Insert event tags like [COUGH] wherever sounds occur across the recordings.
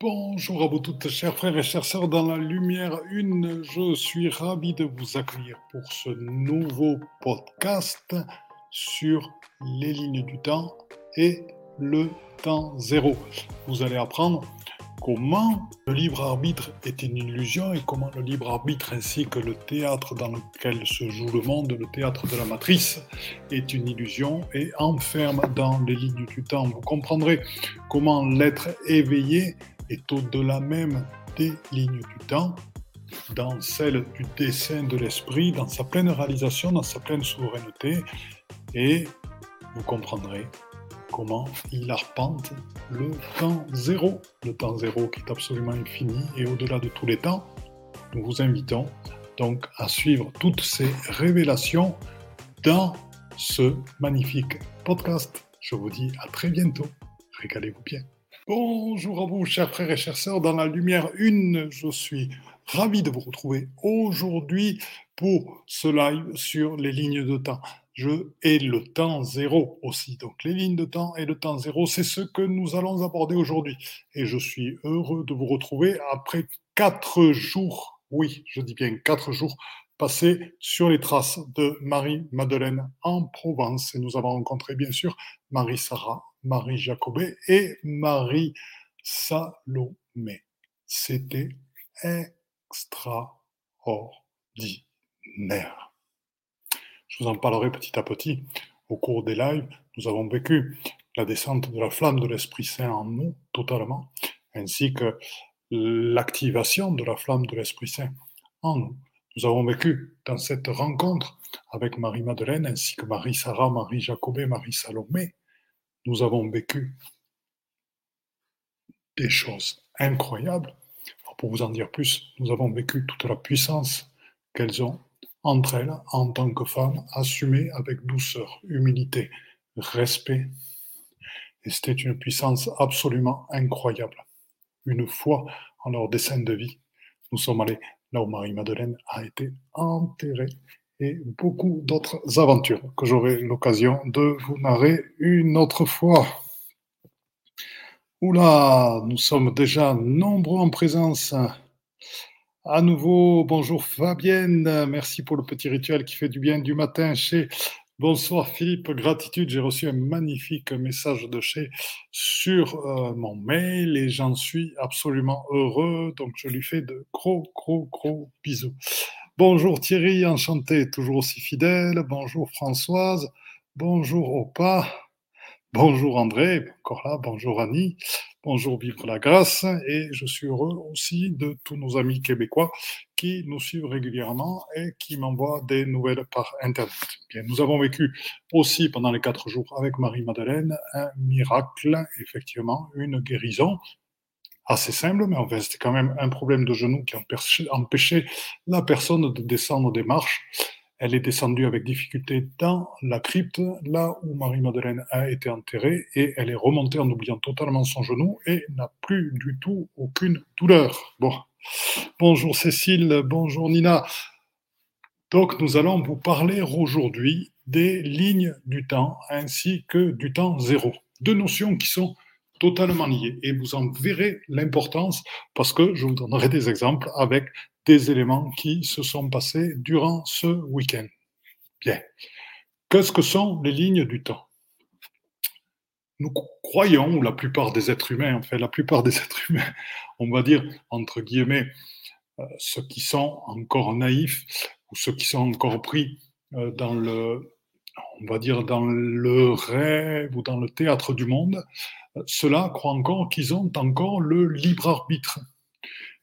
Bonjour à vous toutes, chers frères et chères sœurs dans la lumière une. Je suis ravi de vous accueillir pour ce nouveau podcast sur les lignes du temps et le temps zéro. Vous allez apprendre comment le libre arbitre est une illusion et comment le libre arbitre ainsi que le théâtre dans lequel se joue le monde, le théâtre de la matrice, est une illusion et enferme dans les lignes du temps. Vous comprendrez comment l'être éveillé est au-delà même des lignes du temps, dans celle du dessin de l'esprit, dans sa pleine réalisation, dans sa pleine souveraineté, et vous comprendrez comment il arpente le temps zéro, le temps zéro qui est absolument infini et au-delà de tous les temps. Nous vous invitons donc à suivre toutes ces révélations dans ce magnifique podcast. Je vous dis à très bientôt. Régalez-vous bien. Bonjour à vous, chers frères et chères sœurs, dans la lumière une, je suis ravi de vous retrouver aujourd'hui pour ce live sur les lignes de temps. Je et le temps zéro aussi. Donc les lignes de temps et le temps zéro, c'est ce que nous allons aborder aujourd'hui. Et je suis heureux de vous retrouver après quatre jours, oui, je dis bien quatre jours passés sur les traces de Marie-Madeleine en Provence. Et nous avons rencontré bien sûr Marie-Sarah Marie Jacobet et Marie Salomé. C'était extraordinaire. Je vous en parlerai petit à petit au cours des lives. Nous avons vécu la descente de la flamme de l'Esprit Saint en nous totalement, ainsi que l'activation de la flamme de l'Esprit Saint en nous. Nous avons vécu dans cette rencontre avec Marie-Madeleine ainsi que Marie-Sarah, Marie-Jacobet, Marie-Salomé nous avons vécu des choses incroyables. pour vous en dire plus, nous avons vécu toute la puissance qu'elles ont entre elles en tant que femmes, assumées avec douceur, humilité, respect. Et c'était une puissance absolument incroyable. Une fois en leur dessin de vie, nous sommes allés là où Marie-Madeleine a été enterrée et beaucoup d'autres aventures que j'aurai l'occasion de vous narrer une autre fois. Oula, nous sommes déjà nombreux en présence. À nouveau, bonjour Fabienne, merci pour le petit rituel qui fait du bien du matin chez. Bonsoir Philippe, gratitude, j'ai reçu un magnifique message de chez sur euh, mon mail et j'en suis absolument heureux, donc je lui fais de gros, gros, gros bisous. Bonjour Thierry, enchanté, toujours aussi fidèle. Bonjour Françoise. Bonjour Opa. Bonjour André, encore là. Bonjour Annie. Bonjour Vivre la Grâce. Et je suis heureux aussi de tous nos amis québécois qui nous suivent régulièrement et qui m'envoient des nouvelles par Internet. Nous avons vécu aussi pendant les quatre jours avec Marie-Madeleine un miracle, effectivement, une guérison assez simple, mais enfin, c'était quand même un problème de genou qui empêchait la personne de descendre des marches. Elle est descendue avec difficulté dans la crypte, là où Marie-Madeleine a été enterrée, et elle est remontée en oubliant totalement son genou et n'a plus du tout aucune douleur. Bon. Bonjour Cécile, bonjour Nina. Donc nous allons vous parler aujourd'hui des lignes du temps ainsi que du temps zéro. Deux notions qui sont totalement liés. Et vous en verrez l'importance parce que je vous donnerai des exemples avec des éléments qui se sont passés durant ce week-end. Bien. Qu'est-ce que sont les lignes du temps? Nous croyons, ou la plupart des êtres humains, en fait, la plupart des [LAUGHS] êtres humains, on va dire, entre guillemets, euh, ceux qui sont encore naïfs ou ceux qui sont encore pris euh, dans le, on va dire, dans le rêve ou dans le théâtre du monde, ceux-là croient encore qu'ils ont encore le libre arbitre.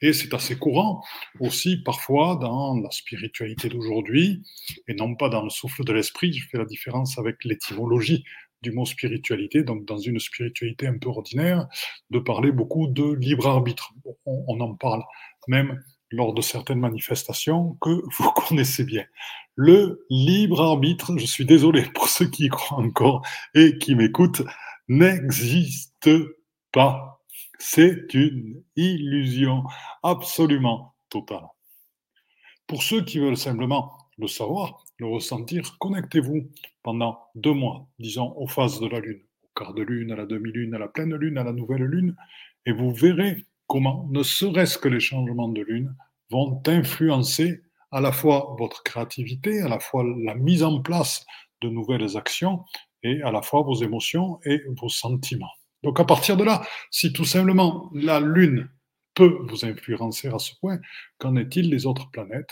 Et c'est assez courant aussi parfois dans la spiritualité d'aujourd'hui, et non pas dans le souffle de l'esprit. Je fais la différence avec l'étymologie du mot spiritualité, donc dans une spiritualité un peu ordinaire, de parler beaucoup de libre arbitre. On, en parle même lors de certaines manifestations que vous [LAUGHS] connaissez bien. Le libre arbitre, je suis désolé pour ceux qui y croient encore et qui m'écoutent, n'existe pas. C'est une illusion absolument totale. Pour ceux qui veulent simplement le savoir, le ressentir, connectez-vous pendant deux mois, disons aux phases de la Lune, au quart de lune, à la demi-lune, à la pleine lune, à la nouvelle lune, et vous verrez comment, ne serait-ce que les changements de lune, vont influencer à la fois votre créativité, à la fois la mise en place de nouvelles actions et à la fois vos émotions et vos sentiments. Donc à partir de là, si tout simplement la Lune peut vous influencer à ce point, qu'en est-il des autres planètes?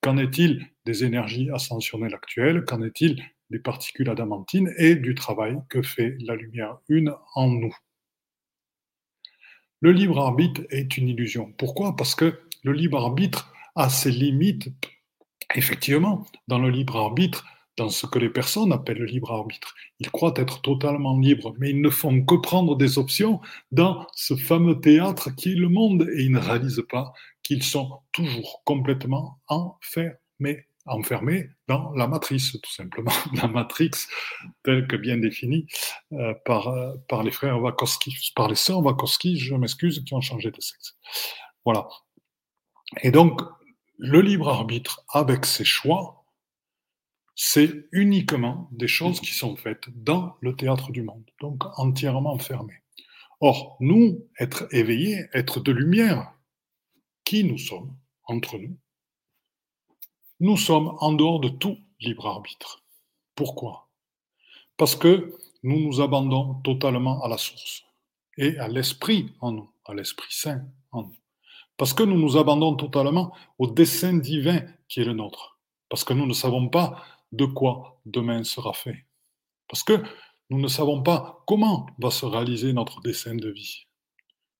Qu'en est-il des énergies ascensionnelles actuelles? Qu'en est-il des particules adamantines et du travail que fait la lumière une en nous? Le libre arbitre est une illusion. Pourquoi? Parce que le libre arbitre a ses limites. Effectivement, dans le libre arbitre, dans ce que les personnes appellent le libre arbitre. Ils croient être totalement libres, mais ils ne font que prendre des options dans ce fameux théâtre qui est le monde et ils ne réalisent pas qu'ils sont toujours complètement enfermés, enfermés dans la matrice, tout simplement, [LAUGHS] la matrix telle que bien définie euh, par, euh, par les frères Wachowski, par les sœurs Wachowski, je m'excuse, qui ont changé de sexe. Voilà. Et donc, le libre arbitre, avec ses choix, c'est uniquement des choses qui sont faites dans le théâtre du monde, donc entièrement fermé. Or, nous, être éveillés, être de lumière, qui nous sommes entre nous Nous sommes en dehors de tout libre arbitre. Pourquoi? Parce que nous nous abandonnons totalement à la source et à l'esprit en nous, à l'esprit saint en nous. Parce que nous nous abandonnons totalement au dessein divin qui est le nôtre. Parce que nous ne savons pas de quoi demain sera fait. Parce que nous ne savons pas comment va se réaliser notre dessein de vie.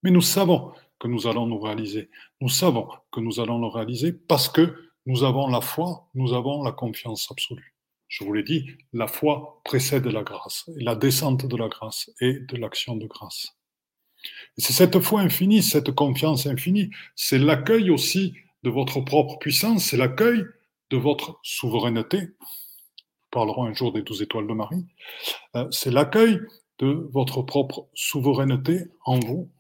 Mais nous savons que nous allons nous réaliser. Nous savons que nous allons le réaliser parce que nous avons la foi, nous avons la confiance absolue. Je vous l'ai dit, la foi précède la grâce, la descente de la grâce et de l'action de grâce. Et c'est cette foi infinie, cette confiance infinie, c'est l'accueil aussi de votre propre puissance, c'est l'accueil de votre souveraineté, nous parlerons un jour des douze étoiles de Marie, euh, c'est l'accueil de votre propre souveraineté en vous,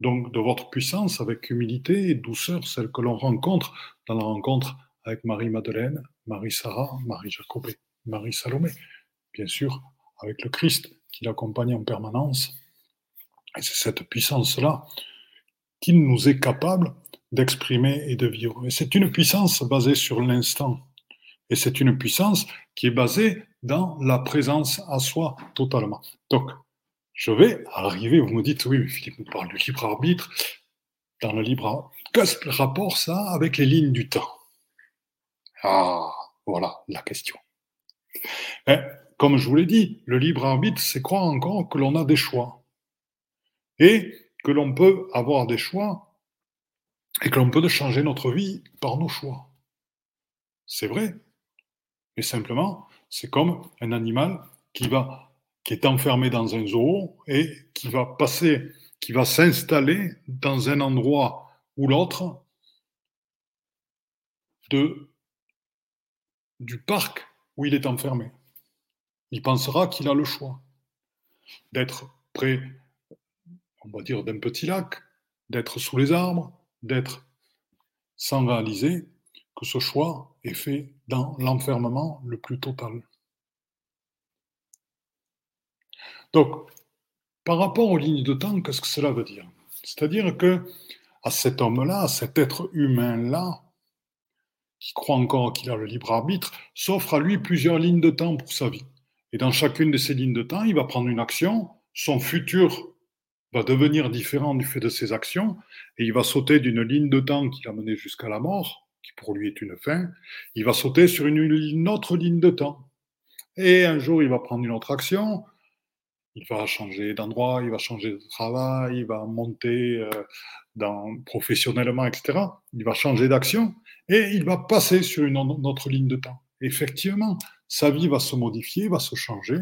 donc de votre puissance avec humilité et douceur, celle que l'on rencontre dans la rencontre avec Marie-Madeleine, Marie-Sarah, Marie-Jacobé, Marie-Salomé, bien sûr avec le Christ qui l'accompagne en permanence. Et c'est cette puissance-là qui nous est capable d'exprimer et de vivre. Et c'est une puissance basée sur l'instant. Et c'est une puissance qui est basée dans la présence à soi totalement. Donc, je vais arriver, vous me dites, oui, Philippe nous parle du libre arbitre. Dans le libre arbitre, qu'est-ce que le rapport ça avec les lignes du temps Ah, voilà la question. Mais, comme je vous l'ai dit, le libre arbitre, c'est croire encore que l'on a des choix. Et que l'on peut avoir des choix et que l'on peut changer notre vie par nos choix. C'est vrai. Mais simplement, c'est comme un animal qui va qui est enfermé dans un zoo et qui va passer, qui va s'installer dans un endroit ou l'autre du parc où il est enfermé. Il pensera qu'il a le choix d'être près, on va dire, d'un petit lac, d'être sous les arbres, d'être sans réaliser que ce choix est fait dans l'enfermement le plus total. Donc, par rapport aux lignes de temps, qu'est-ce que cela veut dire? C'est-à-dire que à cet homme-là, à cet être humain-là, qui croit encore qu'il a le libre arbitre, s'offre à lui plusieurs lignes de temps pour sa vie. Et dans chacune de ces lignes de temps, il va prendre une action, son futur va devenir différent du fait de ses actions, et il va sauter d'une ligne de temps qui l'a mené jusqu'à la mort, qui pour lui est une fin, il va sauter sur une, autre ligne de temps. Et un jour, il va prendre une autre action, il va changer d'endroit, il va changer de travail, il va monter euh, professionnellement, etc. Il va changer d'action et il va passer sur une autre ligne de temps. Effectivement, sa vie va se modifier, va se changer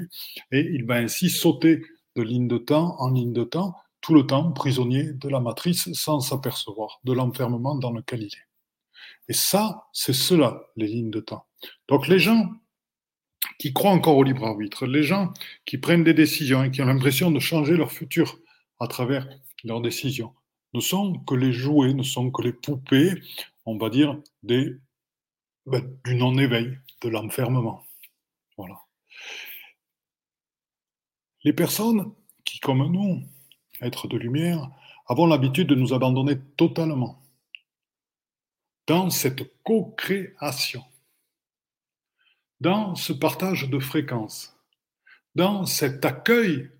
et il va ainsi sauter de ligne de temps en ligne de temps, tout le temps prisonnier de la matrice sans s'apercevoir de l'enfermement dans lequel il est. Et ça, c'est cela, les lignes de temps. Donc les gens qui croient encore au libre arbitre, les gens qui prennent des décisions et qui ont l'impression de changer leur futur à travers leurs décisions, ne sont que les jouets, ne sont que les poupées, on va dire, des, ben, du non-éveil, de l'enfermement. Voilà. Les personnes qui, comme nous, êtres de lumière, avons l'habitude de nous abandonner totalement dans cette co-création, dans ce partage de fréquences, dans cet accueil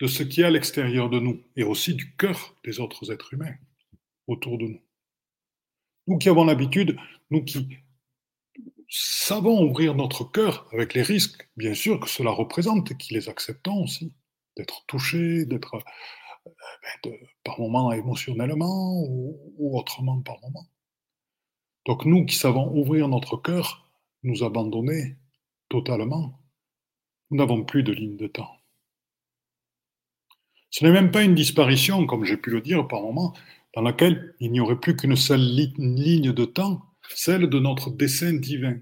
de ce qui est à l'extérieur de nous et aussi du cœur des autres êtres humains autour de nous. Nous qui avons l'habitude, nous qui savons ouvrir notre cœur avec les risques, bien sûr, que cela représente et qui les acceptons aussi, d'être touchés, d'être euh, ben, par moments émotionnellement ou, autrement par moments. Donc nous qui savons ouvrir notre cœur, nous abandonner totalement, nous n'avons plus de ligne de temps. Ce n'est même pas une disparition, comme j'ai pu le dire par moments, dans laquelle il n'y aurait plus qu'une seule ligne de temps, celle de notre dessein divin,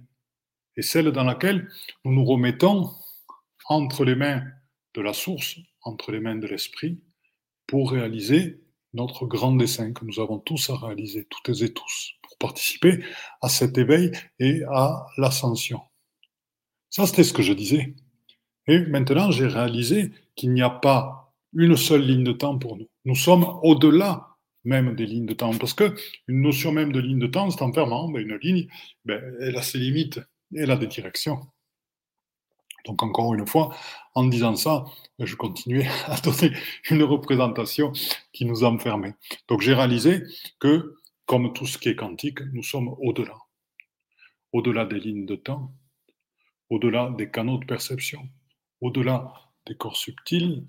et celle dans laquelle nous nous remettons entre les mains de la source, entre les mains de l'esprit, pour réaliser notre grand dessein que nous avons tous à réaliser, toutes et tous, pour participer à cet éveil et à l'ascension. Ça, c'était ce que je disais. Et maintenant, j'ai réalisé qu'il n'y a pas une seule ligne de temps pour nous. Nous sommes au-delà même des lignes de temps, parce que une notion même de ligne de temps, c'est enfermant. Ben, une ligne, ben, elle a ses limites, elle a des directions. Donc encore une fois, en disant ça, je continuais [LAUGHS] à donner une représentation qui nous enfermait. Donc j'ai réalisé que, comme tout ce qui est quantique, nous sommes au-delà. Au-delà des lignes de temps, au-delà des canaux de perception, au-delà des corps subtils,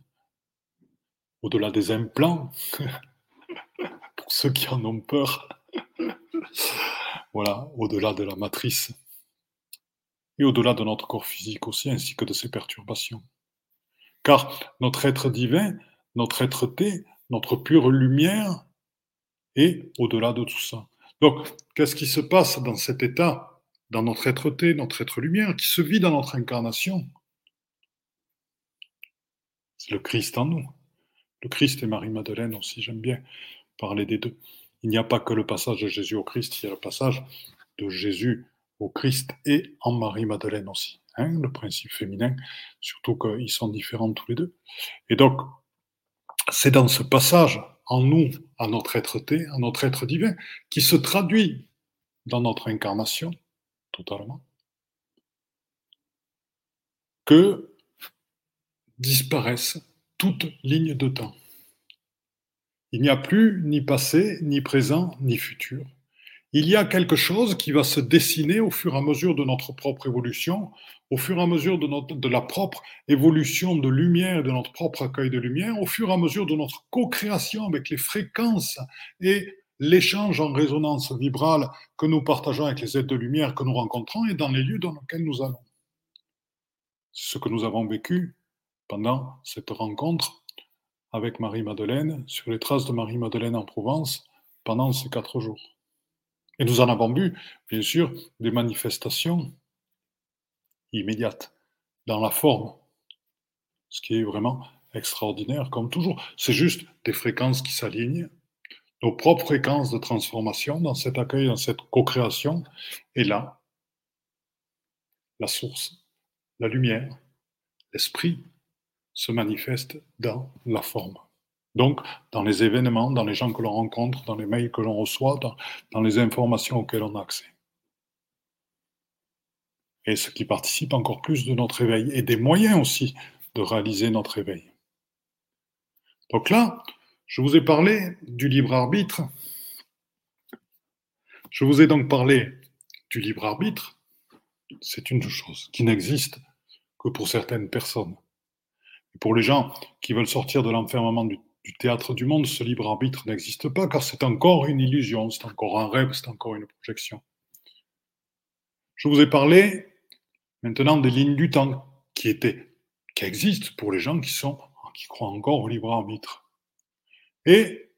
au-delà des implants, [LAUGHS] ceux qui en ont peur. voilà, au-delà de la matrice et au-delà de notre corps physique aussi, ainsi que de ses perturbations. Car notre être divin, notre être-té, notre pure lumière est au-delà de tout ça. Donc, qu'est-ce qui se passe dans cet état, dans notre être-té, notre être lumière, qui se vit dans notre incarnation? C'est le Christ en nous. Le Christ et Marie-Madeleine aussi, j'aime bien parler des deux. Il n'y a pas que le passage de Jésus au Christ, il y a le passage de Jésus au Christ et en Marie-Madeleine aussi. Hein, le principe féminin, surtout qu'ils sont différents tous les deux. Et donc, c'est dans ce passage en nous, à notre être-té, à notre être divin, qui se traduit dans notre incarnation, totalement, que disparaissent toute ligne de temps. Il n'y a plus ni passé, ni présent, ni futur. Il y a quelque chose qui va se dessiner au fur et à mesure de notre propre évolution, au fur et à mesure de, la propre évolution de lumière, de notre propre accueil de lumière, au fur et à mesure de notre co-création avec les fréquences et l'échange en résonance vibrale que nous partageons avec les êtres de lumière que nous rencontrons et dans les lieux dans lesquels nous allons. C'est ce que nous avons vécu pendant cette rencontre avec Marie-Madeleine, sur les traces de Marie-Madeleine en Provence, pendant ces quatre jours. Et nous en avons vu, bien sûr, des manifestations immédiates, dans la forme, ce qui est vraiment extraordinaire, comme toujours. C'est juste des fréquences qui s'alignent, nos propres fréquences de transformation dans cet accueil, dans cette co-création, et là, la source, la lumière, l'esprit se manifeste dans la forme. Donc, dans les événements, dans les gens que l'on rencontre, dans les mails que l'on reçoit, dans, les informations auxquelles on a accès. Et ce qui participe encore plus de notre éveil et des moyens aussi de réaliser notre éveil. Donc là, je vous ai parlé du libre arbitre. Je vous ai donc parlé du libre arbitre. C'est une chose qui n'existe que pour certaines personnes. Pour les gens qui veulent sortir de l'enfermement du, théâtre du monde, ce libre arbitre n'existe pas, car c'est encore une illusion, c'est encore un rêve, c'est encore une projection. Je vous ai parlé maintenant des lignes du temps qui existent pour les gens qui qui croient encore au libre arbitre. Et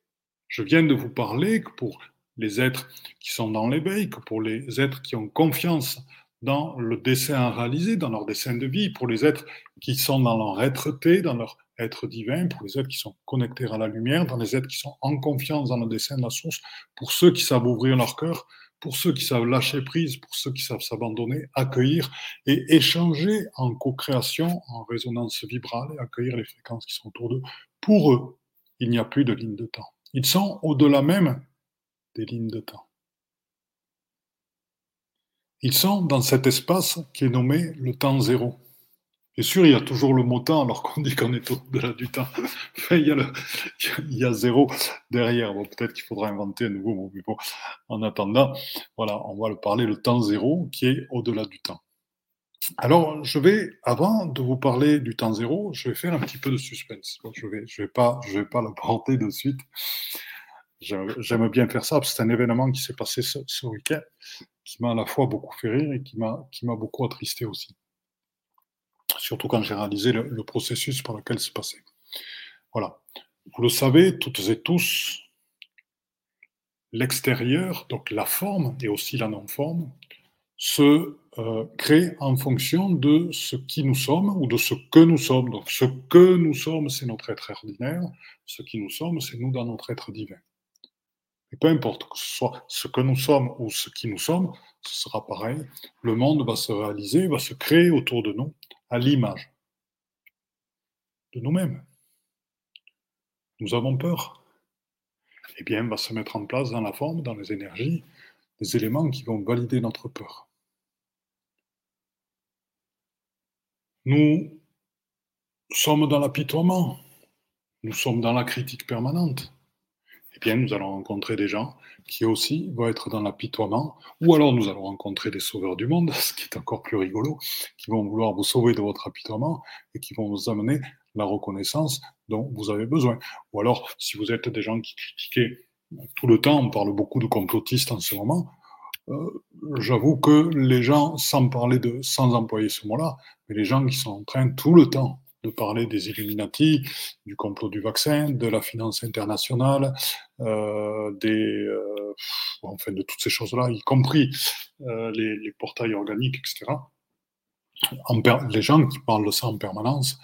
je viens de vous parler que pour les êtres qui sont dans l'éveil, que pour les êtres qui ont confiance dans le dessin à réaliser, dans leur dessin de vie, pour les êtres qui sont dans leur être-té, dans leur être divin, pour les êtres qui sont connectés à la lumière, dans les êtres qui sont en confiance dans le dessin de la source, pour ceux qui savent ouvrir leur cœur, pour ceux qui savent lâcher prise, pour ceux qui savent s'abandonner, accueillir et échanger en co-création, en résonance vibrale et accueillir les fréquences qui sont autour d'eux. Pour eux, il n'y a plus de ligne de temps. Ils sont au-delà même des lignes de temps. Ils sont dans cet espace qui est nommé le temps zéro. Bien sûr, il y a toujours le mot temps alors qu'on dit qu'on est au-delà du temps. [LAUGHS] il, y a zéro derrière. Bon, peut-être qu'il faudra inventer un nouveau mot. En attendant, voilà, on va le parler le temps zéro qui est au-delà du temps. Alors, je vais, avant de vous parler du temps zéro, je vais faire un petit peu de suspense. je je vais pas, je vais pas le porter de suite. J'aime bien faire ça c'est un événement qui s'est passé ce, week-end qui m'a à la fois beaucoup fait rire et qui m'a, qui m'a beaucoup attristé aussi surtout quand j'ai réalisé le, processus par lequel c'est passé. Voilà. Vous le savez, toutes et tous, l'extérieur, donc la forme et aussi la non-forme, se euh, crée en fonction de ce qui nous sommes ou de ce que nous sommes. Donc ce que nous sommes, c'est notre être ordinaire, ce qui nous sommes, c'est nous dans notre être divin. Et peu importe que ce soit ce que nous sommes ou ce qui nous sommes, ce sera pareil. Le monde va se réaliser, va se créer autour de nous à l'image de nous-mêmes. Nous avons peur. Eh bien, va se mettre en place dans la forme, dans les énergies, des éléments qui vont valider notre peur. Nous sommes dans l'apitoiement, nous sommes dans la critique permanente eh bien, nous allons rencontrer des gens qui aussi vont être dans l'apitoiement, ou alors nous allons rencontrer des sauveurs du monde, [LAUGHS] ce qui est encore plus rigolo, qui vont vouloir vous sauver de votre apitoiement et qui vont vous amener la reconnaissance dont vous avez besoin. Ou alors, si vous êtes des gens qui critiquaient tout le temps, on parle beaucoup de complotistes en ce moment, euh, j'avoue que les gens, sans parler de, sans employer ce mot-là, mais les gens qui sont en train tout le temps de parler des Illuminati, du complot du vaccin, de la finance internationale, euh, euh, enfin de toutes ces choses-là, y compris euh, les, portails organiques, etc. Les gens qui parlent de ça en permanence,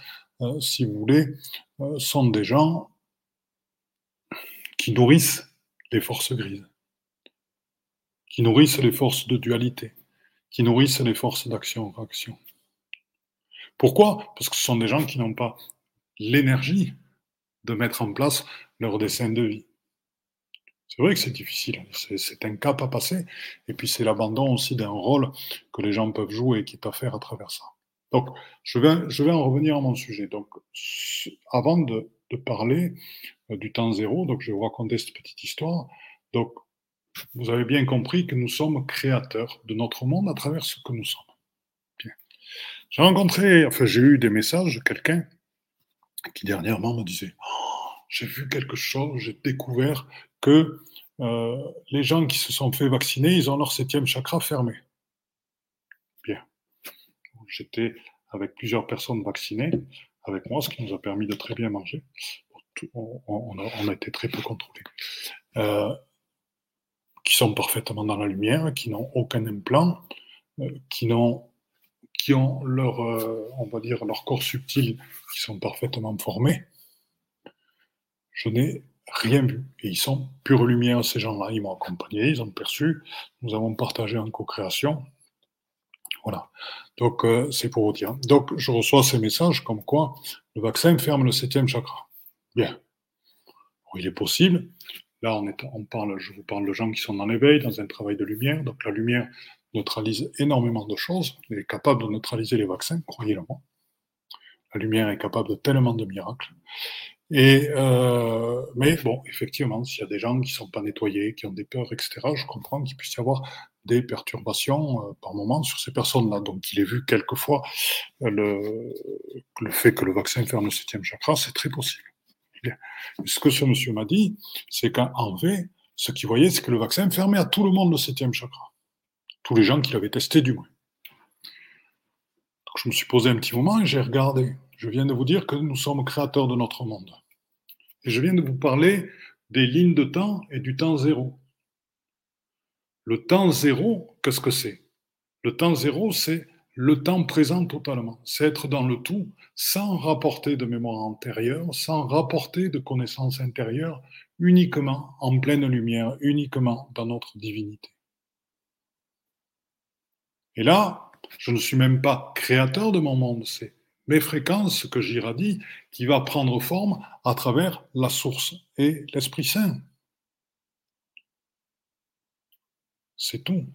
si vous voulez, sont des gens qui nourrissent les forces grises, qui nourrissent les forces de dualité, qui nourrissent les forces d'action-réaction. Pourquoi? Parce que ce sont des gens qui n'ont pas l'énergie de mettre en place leur dessin de vie. C'est vrai que c'est difficile, c'est un cap à passer, et puis c'est l'abandon aussi d'un rôle que les gens peuvent jouer et qui est à faire à travers ça. Donc, je vais, je vais en revenir à mon sujet. Donc, avant de, de parler euh, du temps zéro, donc je vais vous raconter cette petite histoire. Donc, vous avez bien compris que nous sommes créateurs de notre monde à travers ce que nous sommes. J'ai rencontré, enfin, j'ai eu des messages de quelqu'un qui dernièrement me disait oh, J'ai vu quelque chose, j'ai découvert que euh, les gens qui se sont fait vacciner, ils ont leur septième chakra fermé. Bien. J'étais avec plusieurs personnes vaccinées avec moi, ce qui nous a permis de très bien manger. On, a, été très peu contrôlés. Euh, qui sont parfaitement dans la lumière, qui n'ont aucun implant, euh, qui n'ont qui ont leur, euh, on va dire, leur corps subtil, qui sont parfaitement formés, je n'ai rien vu. Et ils sont pure lumière, ces gens-là. Ils m'ont accompagné, ils ont perçu, nous avons partagé en co-création. Voilà. Donc, euh, c'est pour vous dire. Donc, je reçois ces messages comme quoi le vaccin ferme le septième chakra. Bien. il est possible. Là, on, parle, je vous parle de gens qui sont dans l'éveil, dans un travail de lumière. Donc, la lumière, neutralise énormément de choses. Est capable de neutraliser les vaccins, croyez-le-moi. La lumière est capable de tellement de miracles. Et euh, mais bon, effectivement, s'il y a des gens qui ne sont pas nettoyés, qui ont des peurs, etc., je comprends qu'il puisse y avoir des perturbations euh, par moment sur ces personnes-là. Donc, il est vu quelquefois euh, le, fait que le vaccin ferme le septième chakra, c'est très possible. Ce que ce monsieur m'a dit, c'est qu'en fait, ce qu'il voyait, c'est que le vaccin fermait à tout le monde le septième chakra tous les gens qui l'avaient testé du moins. Je me suis posé un petit moment et j'ai regardé. Je viens de vous dire que nous sommes créateurs de notre monde. Et je viens de vous parler des lignes de temps et du temps zéro. Le temps zéro, qu'est-ce que c'est? Le temps zéro, c'est le temps présent totalement. C'est être dans le tout sans rapporter de mémoire antérieure, sans rapporter de connaissances intérieures, uniquement en pleine lumière, uniquement dans notre divinité. Et là, je ne suis même pas créateur de mon monde, c'est mes fréquences que j'irradie qui va prendre forme à travers la source et l'Esprit Saint. C'est tout.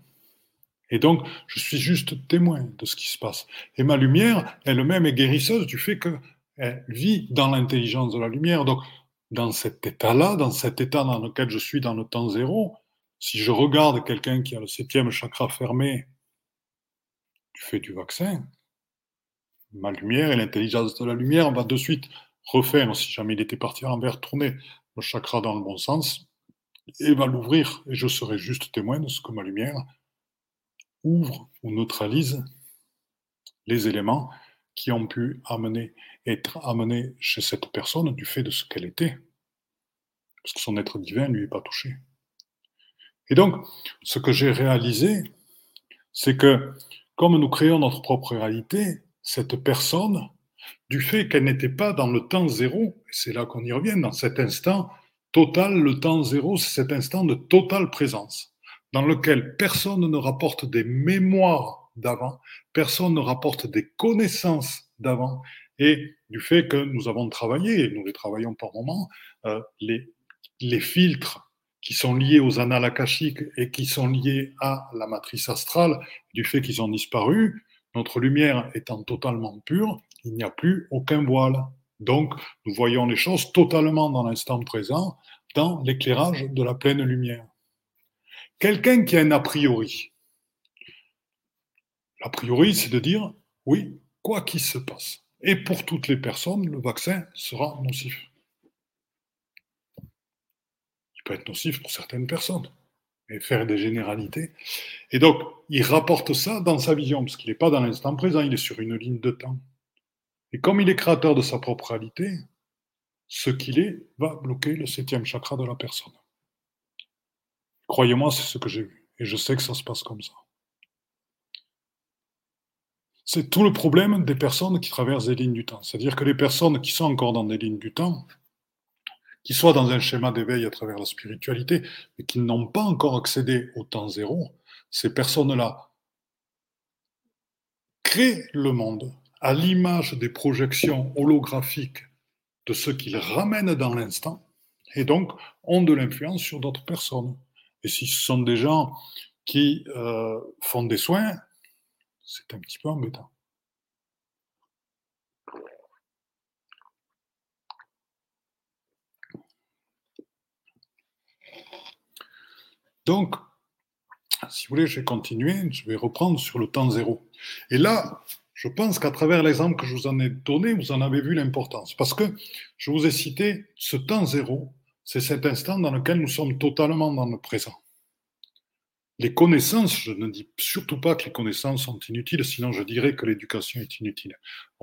Et donc, je suis juste témoin de ce qui se passe. Et ma lumière elle-même est guérisseuse du fait qu'elle vit dans l'intelligence de la lumière. Donc, dans cet état-là, dans cet état dans lequel je suis dans le temps zéro, si je regarde quelqu'un qui a le septième chakra fermé du fait du vaccin, ma lumière et l'intelligence de la lumière va de suite refaire, si jamais il était parti envers, tourner le chakra dans le bon sens, et va l'ouvrir. Et je serai juste témoin de ce que ma lumière ouvre ou neutralise les éléments qui ont pu être amenés chez cette personne du fait de ce qu'elle était. Parce que son être divin ne lui est pas touché. Et donc, ce que j'ai réalisé, c'est que comme nous créons notre propre réalité, cette personne, du fait qu'elle n'était pas dans le temps zéro, c'est là qu'on y revient, dans cet instant total, le temps zéro, c'est cet instant de totale présence dans lequel personne ne rapporte des mémoires d'avant, personne ne rapporte des connaissances d'avant, et du fait que nous avons travaillé, et nous les travaillons par moment, euh, les, les filtres qui sont liés aux annales akashiques et qui sont liés à la matrice astrale, du fait qu'ils ont disparu, notre lumière étant totalement pure, il n'y a plus aucun voile. Donc, nous voyons les choses totalement dans l'instant présent, dans l'éclairage de la pleine lumière. Quelqu'un qui a un a priori. L'a priori, c'est de dire, oui, quoi qu'il se passe. Et pour toutes les personnes, le vaccin sera nocif. Peut être nocif pour certaines personnes, mais faire des généralités. Et donc, il rapporte ça dans sa vision, parce qu'il n'est pas dans l'instant présent, il est sur une ligne de temps. Et comme il est créateur de sa propre réalité, ce qu'il est va bloquer le septième chakra de la personne. Croyez-moi, c'est ce que j'ai vu. Et je sais que ça se passe comme ça. C'est tout le problème des personnes qui traversent des lignes du temps. C'est-à-dire que les personnes qui sont encore dans des lignes du temps, qui soient dans un schéma d'éveil à travers la spiritualité, mais qui n'ont pas encore accédé au temps zéro, ces personnes-là créent le monde à l'image des projections holographiques de ce qu'ils ramènent dans l'instant, et donc ont de l'influence sur d'autres personnes. Et si ce sont des gens qui euh, font des soins, c'est un petit peu embêtant. Donc, si vous voulez, je vais continuer, je vais reprendre sur le temps zéro. Et là, je pense qu'à travers l'exemple que je vous en ai donné, vous en avez vu l'importance. Parce que je vous ai cité ce temps zéro, c'est cet instant dans lequel nous sommes totalement dans le présent. Les connaissances, je ne dis surtout pas que les connaissances sont inutiles, sinon je dirais que l'éducation est inutile.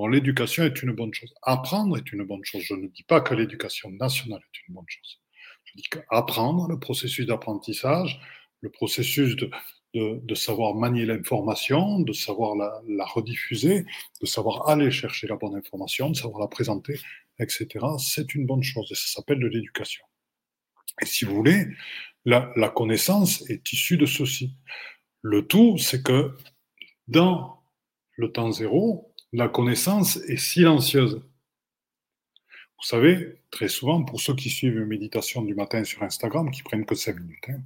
L'éducation est une bonne chose. Apprendre est une bonne chose. Je ne dis pas que l'éducation nationale est une bonne chose. Qu'apprendre, le processus d'apprentissage, le processus de, de, savoir manier l'information, de savoir la, la, rediffuser, de savoir aller chercher la bonne information, de savoir la présenter, etc., c'est une bonne chose et ça s'appelle de l'éducation. Et si vous voulez, la, la connaissance est issue de ceci. Le tout, c'est que dans le temps zéro, la connaissance est silencieuse. Vous savez, très souvent, pour ceux qui suivent une méditation du matin sur Instagram, qui prennent que 5 minutes, hein,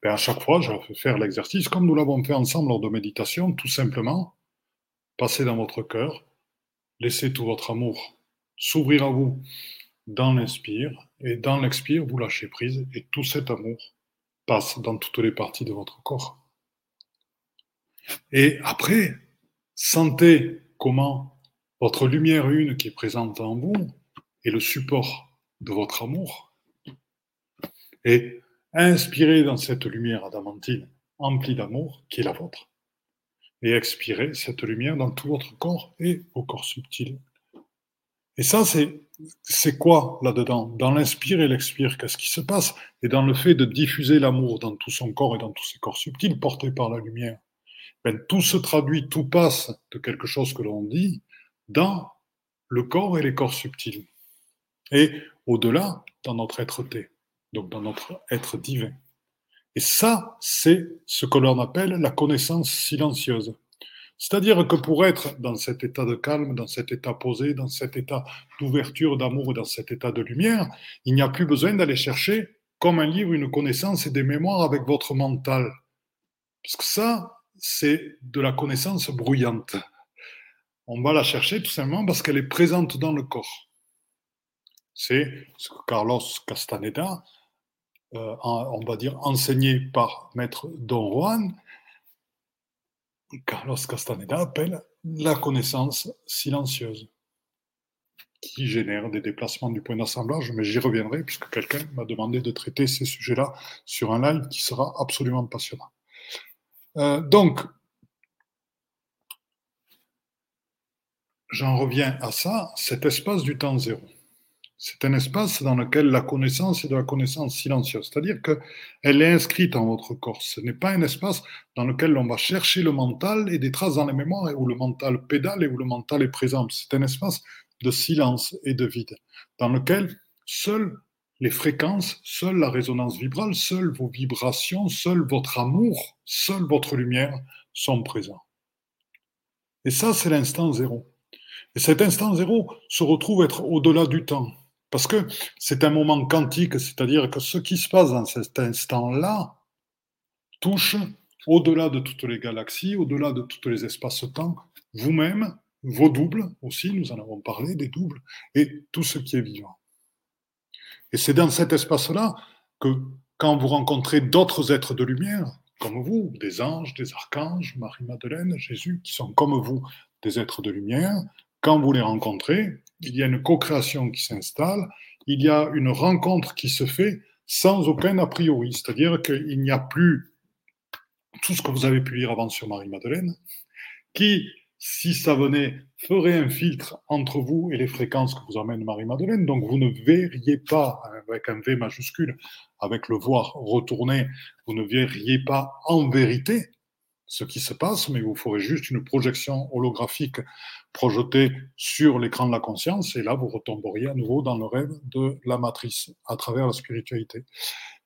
ben à chaque fois, je fais faire l'exercice, comme nous l'avons fait ensemble lors de méditation, tout simplement, passez dans votre cœur, laissez tout votre amour s'ouvrir à vous dans l'inspire, et dans l'expire, vous lâchez prise, et tout cet amour passe dans toutes les parties de votre corps. Et après, sentez comment votre lumière une qui est présente en vous est le support de votre amour. Et inspirez dans cette lumière adamantine emplie d'amour qui est la vôtre. Et expirez cette lumière dans tout votre corps et au corps subtil. Et ça, c'est c'est quoi là-dedans? Dans l'inspire et l'expire, qu'est-ce qui se passe? Et dans le fait de diffuser l'amour dans tout son corps et dans tous ses corps subtils portés par la lumière, ben, tout se traduit, tout passe de quelque chose que l'on dit dans le corps et les corps subtils. Et au-delà, dans notre être-té, donc dans notre être divin. Et ça, c'est ce que l'on appelle la connaissance silencieuse. C'est-à-dire que pour être dans cet état de calme, dans cet état posé, dans cet état d'ouverture, d'amour, dans cet état de lumière, il n'y a plus besoin d'aller chercher, comme un livre, une connaissance et des mémoires avec votre mental. Parce que ça, c'est de la connaissance bruyante. On va la chercher tout simplement parce qu'elle est présente dans le corps. C'est Carlos Castaneda, euh, on va dire enseigné par maître Don Juan, Carlos Castaneda appelle la connaissance silencieuse qui génère des déplacements du point d'assemblage, mais j'y reviendrai puisque quelqu'un m'a demandé de traiter ces sujets-là sur un live qui sera absolument passionnant. Euh, donc, j'en reviens à ça, cet espace du temps zéro. C'est un espace dans lequel la connaissance est de la connaissance silencieuse, c'est-à-dire qu'elle est inscrite en votre corps. Ce n'est pas un espace dans lequel on va chercher le mental et des traces dans les mémoires et où le mental pédale et où le mental est présent. C'est un espace de silence et de vide, dans lequel seules les fréquences, seule la résonance vibrale, seules vos vibrations, seul votre amour, seule votre lumière sont présents. Et ça, c'est l'instant zéro. Et cet instant zéro se retrouve être au-delà du temps. Parce que c'est un moment quantique, c'est-à-dire que ce qui se passe dans cet instant-là touche au-delà de toutes les galaxies, au-delà de tous les espaces-temps, vous-même, vos doubles aussi, nous en avons parlé, des doubles, et tout ce qui est vivant. Et c'est dans cet espace-là que quand vous rencontrez d'autres êtres de lumière, comme vous, des anges, des archanges, Marie-Madeleine, Jésus, qui sont comme vous, des êtres de lumière, quand vous les rencontrez, il y a une co-création qui s'installe, il y a une rencontre qui se fait sans aucun a priori, c'est-à-dire qu'il n'y a plus tout ce que vous avez pu lire avant sur Marie-Madeleine, qui, si ça venait, ferait un filtre entre vous et les fréquences que vous emmène Marie-Madeleine. Donc vous ne verriez pas, avec un V majuscule, avec le voir retourner, vous ne verriez pas en vérité ce qui se passe, mais vous ferez juste une projection holographique projetée sur l'écran de la conscience, et là, vous retomberiez à nouveau dans le rêve de la matrice, à travers la spiritualité.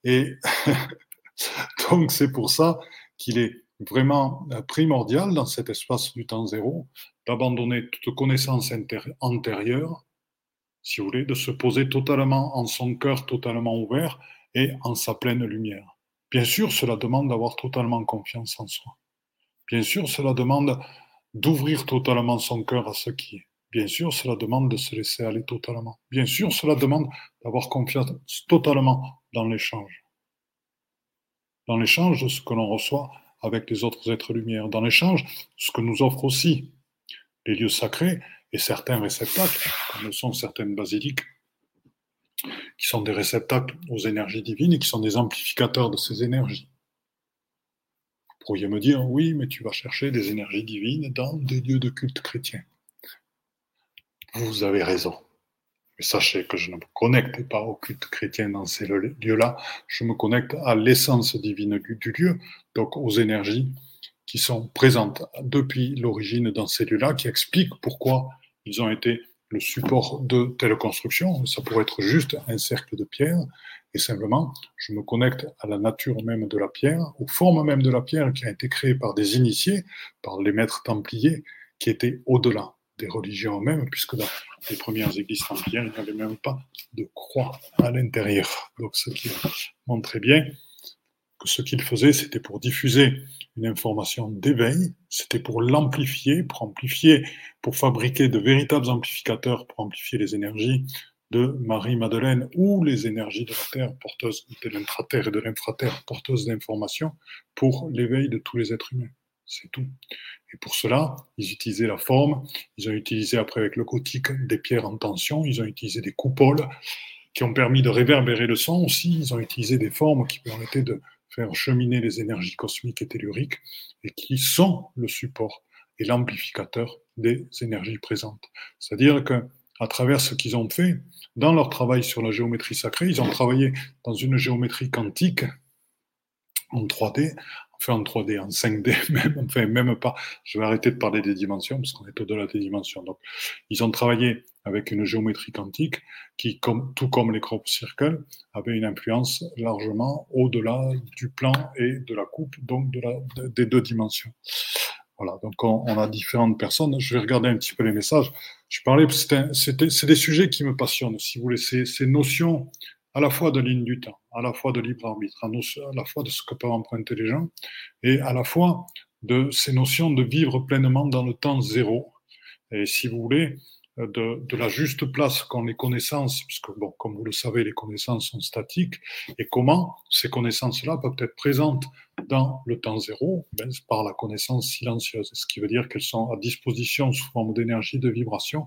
Et [LAUGHS] donc, c'est pour ça qu'il est vraiment primordial dans cet espace du temps zéro d'abandonner toute connaissance antérieure, si vous voulez, de se poser totalement en son cœur totalement ouvert et en sa pleine lumière. Bien sûr, cela demande d'avoir totalement confiance en soi. Bien sûr, cela demande d'ouvrir totalement son cœur à ce qui est. Bien sûr, cela demande de se laisser aller totalement. Bien sûr, cela demande d'avoir confiance totalement dans l'échange. Dans l'échange de ce que l'on reçoit avec les autres êtres lumière. Dans l'échange, ce que nous offrent aussi les lieux sacrés et certains réceptacles, comme le sont certaines basiliques, qui sont des réceptacles aux énergies divines et qui sont des amplificateurs de ces énergies pourriez me dire, oui, mais tu vas chercher des énergies divines dans des lieux de culte chrétien. Vous avez raison. Mais sachez que je ne me connecte pas au culte chrétien dans ces lieux-là. Je me connecte à l'essence divine du lieu, donc aux énergies qui sont présentes depuis l'origine dans ces lieux-là, qui expliquent pourquoi ils ont été le support de telle construction. Ça pourrait être juste un cercle de pierre, simplement, je me connecte à la nature même de la pierre, aux formes même de la pierre qui a été créée par des initiés, par les maîtres templiers, qui étaient au-delà des religions eux-mêmes, puisque dans les premières églises templières, il n'y avait même pas de croix à l'intérieur. Donc, ce qui montre très bien que ce qu'ils faisaient, c'était pour diffuser une information d'éveil, c'était pour l'amplifier, pour amplifier, pour fabriquer de véritables amplificateurs, pour amplifier les énergies de Marie-Madeleine ou les énergies de la Terre porteuses de l'intraterre et de l'infraterre porteuses d'informations pour l'éveil de tous les êtres humains. C'est tout. Et pour cela, ils utilisaient la forme, ils ont utilisé après avec le gothique des pierres en tension, ils ont utilisé des coupoles qui ont permis de réverbérer le son aussi, ils ont utilisé des formes qui permettaient de faire cheminer les énergies cosmiques et telluriques et qui sont le support et l'amplificateur des énergies présentes. C'est-à-dire que à travers ce qu'ils ont fait dans leur travail sur la géométrie sacrée. Ils ont travaillé dans une géométrie quantique en 3D, enfin en 3D, en 5D [LAUGHS] même, enfin même pas. Je vais arrêter de parler des dimensions parce qu'on est au-delà des dimensions. Donc, ils ont travaillé avec une géométrie quantique qui, comme, tout comme les crop circles, avait une influence largement au-delà du plan et de la coupe, donc de la, des deux dimensions. Voilà, donc on, a différentes personnes. Je vais regarder un petit peu les messages. Je parlais, c'est des sujets qui me passionnent, si vous voulez, ces, notions à la fois de ligne du temps, à la fois de libre arbitre, à, la fois de ce que peuvent emprunter les gens, et à la fois de ces notions de vivre pleinement dans le temps zéro. Et si vous voulez, de, la juste place qu'ont les connaissances, puisque, bon, comme vous le savez, les connaissances sont statiques, et comment ces connaissances-là peuvent être présentes dans le temps zéro? Ben, par la connaissance silencieuse, ce qui veut dire qu'elles sont à disposition sous forme d'énergie, de vibration,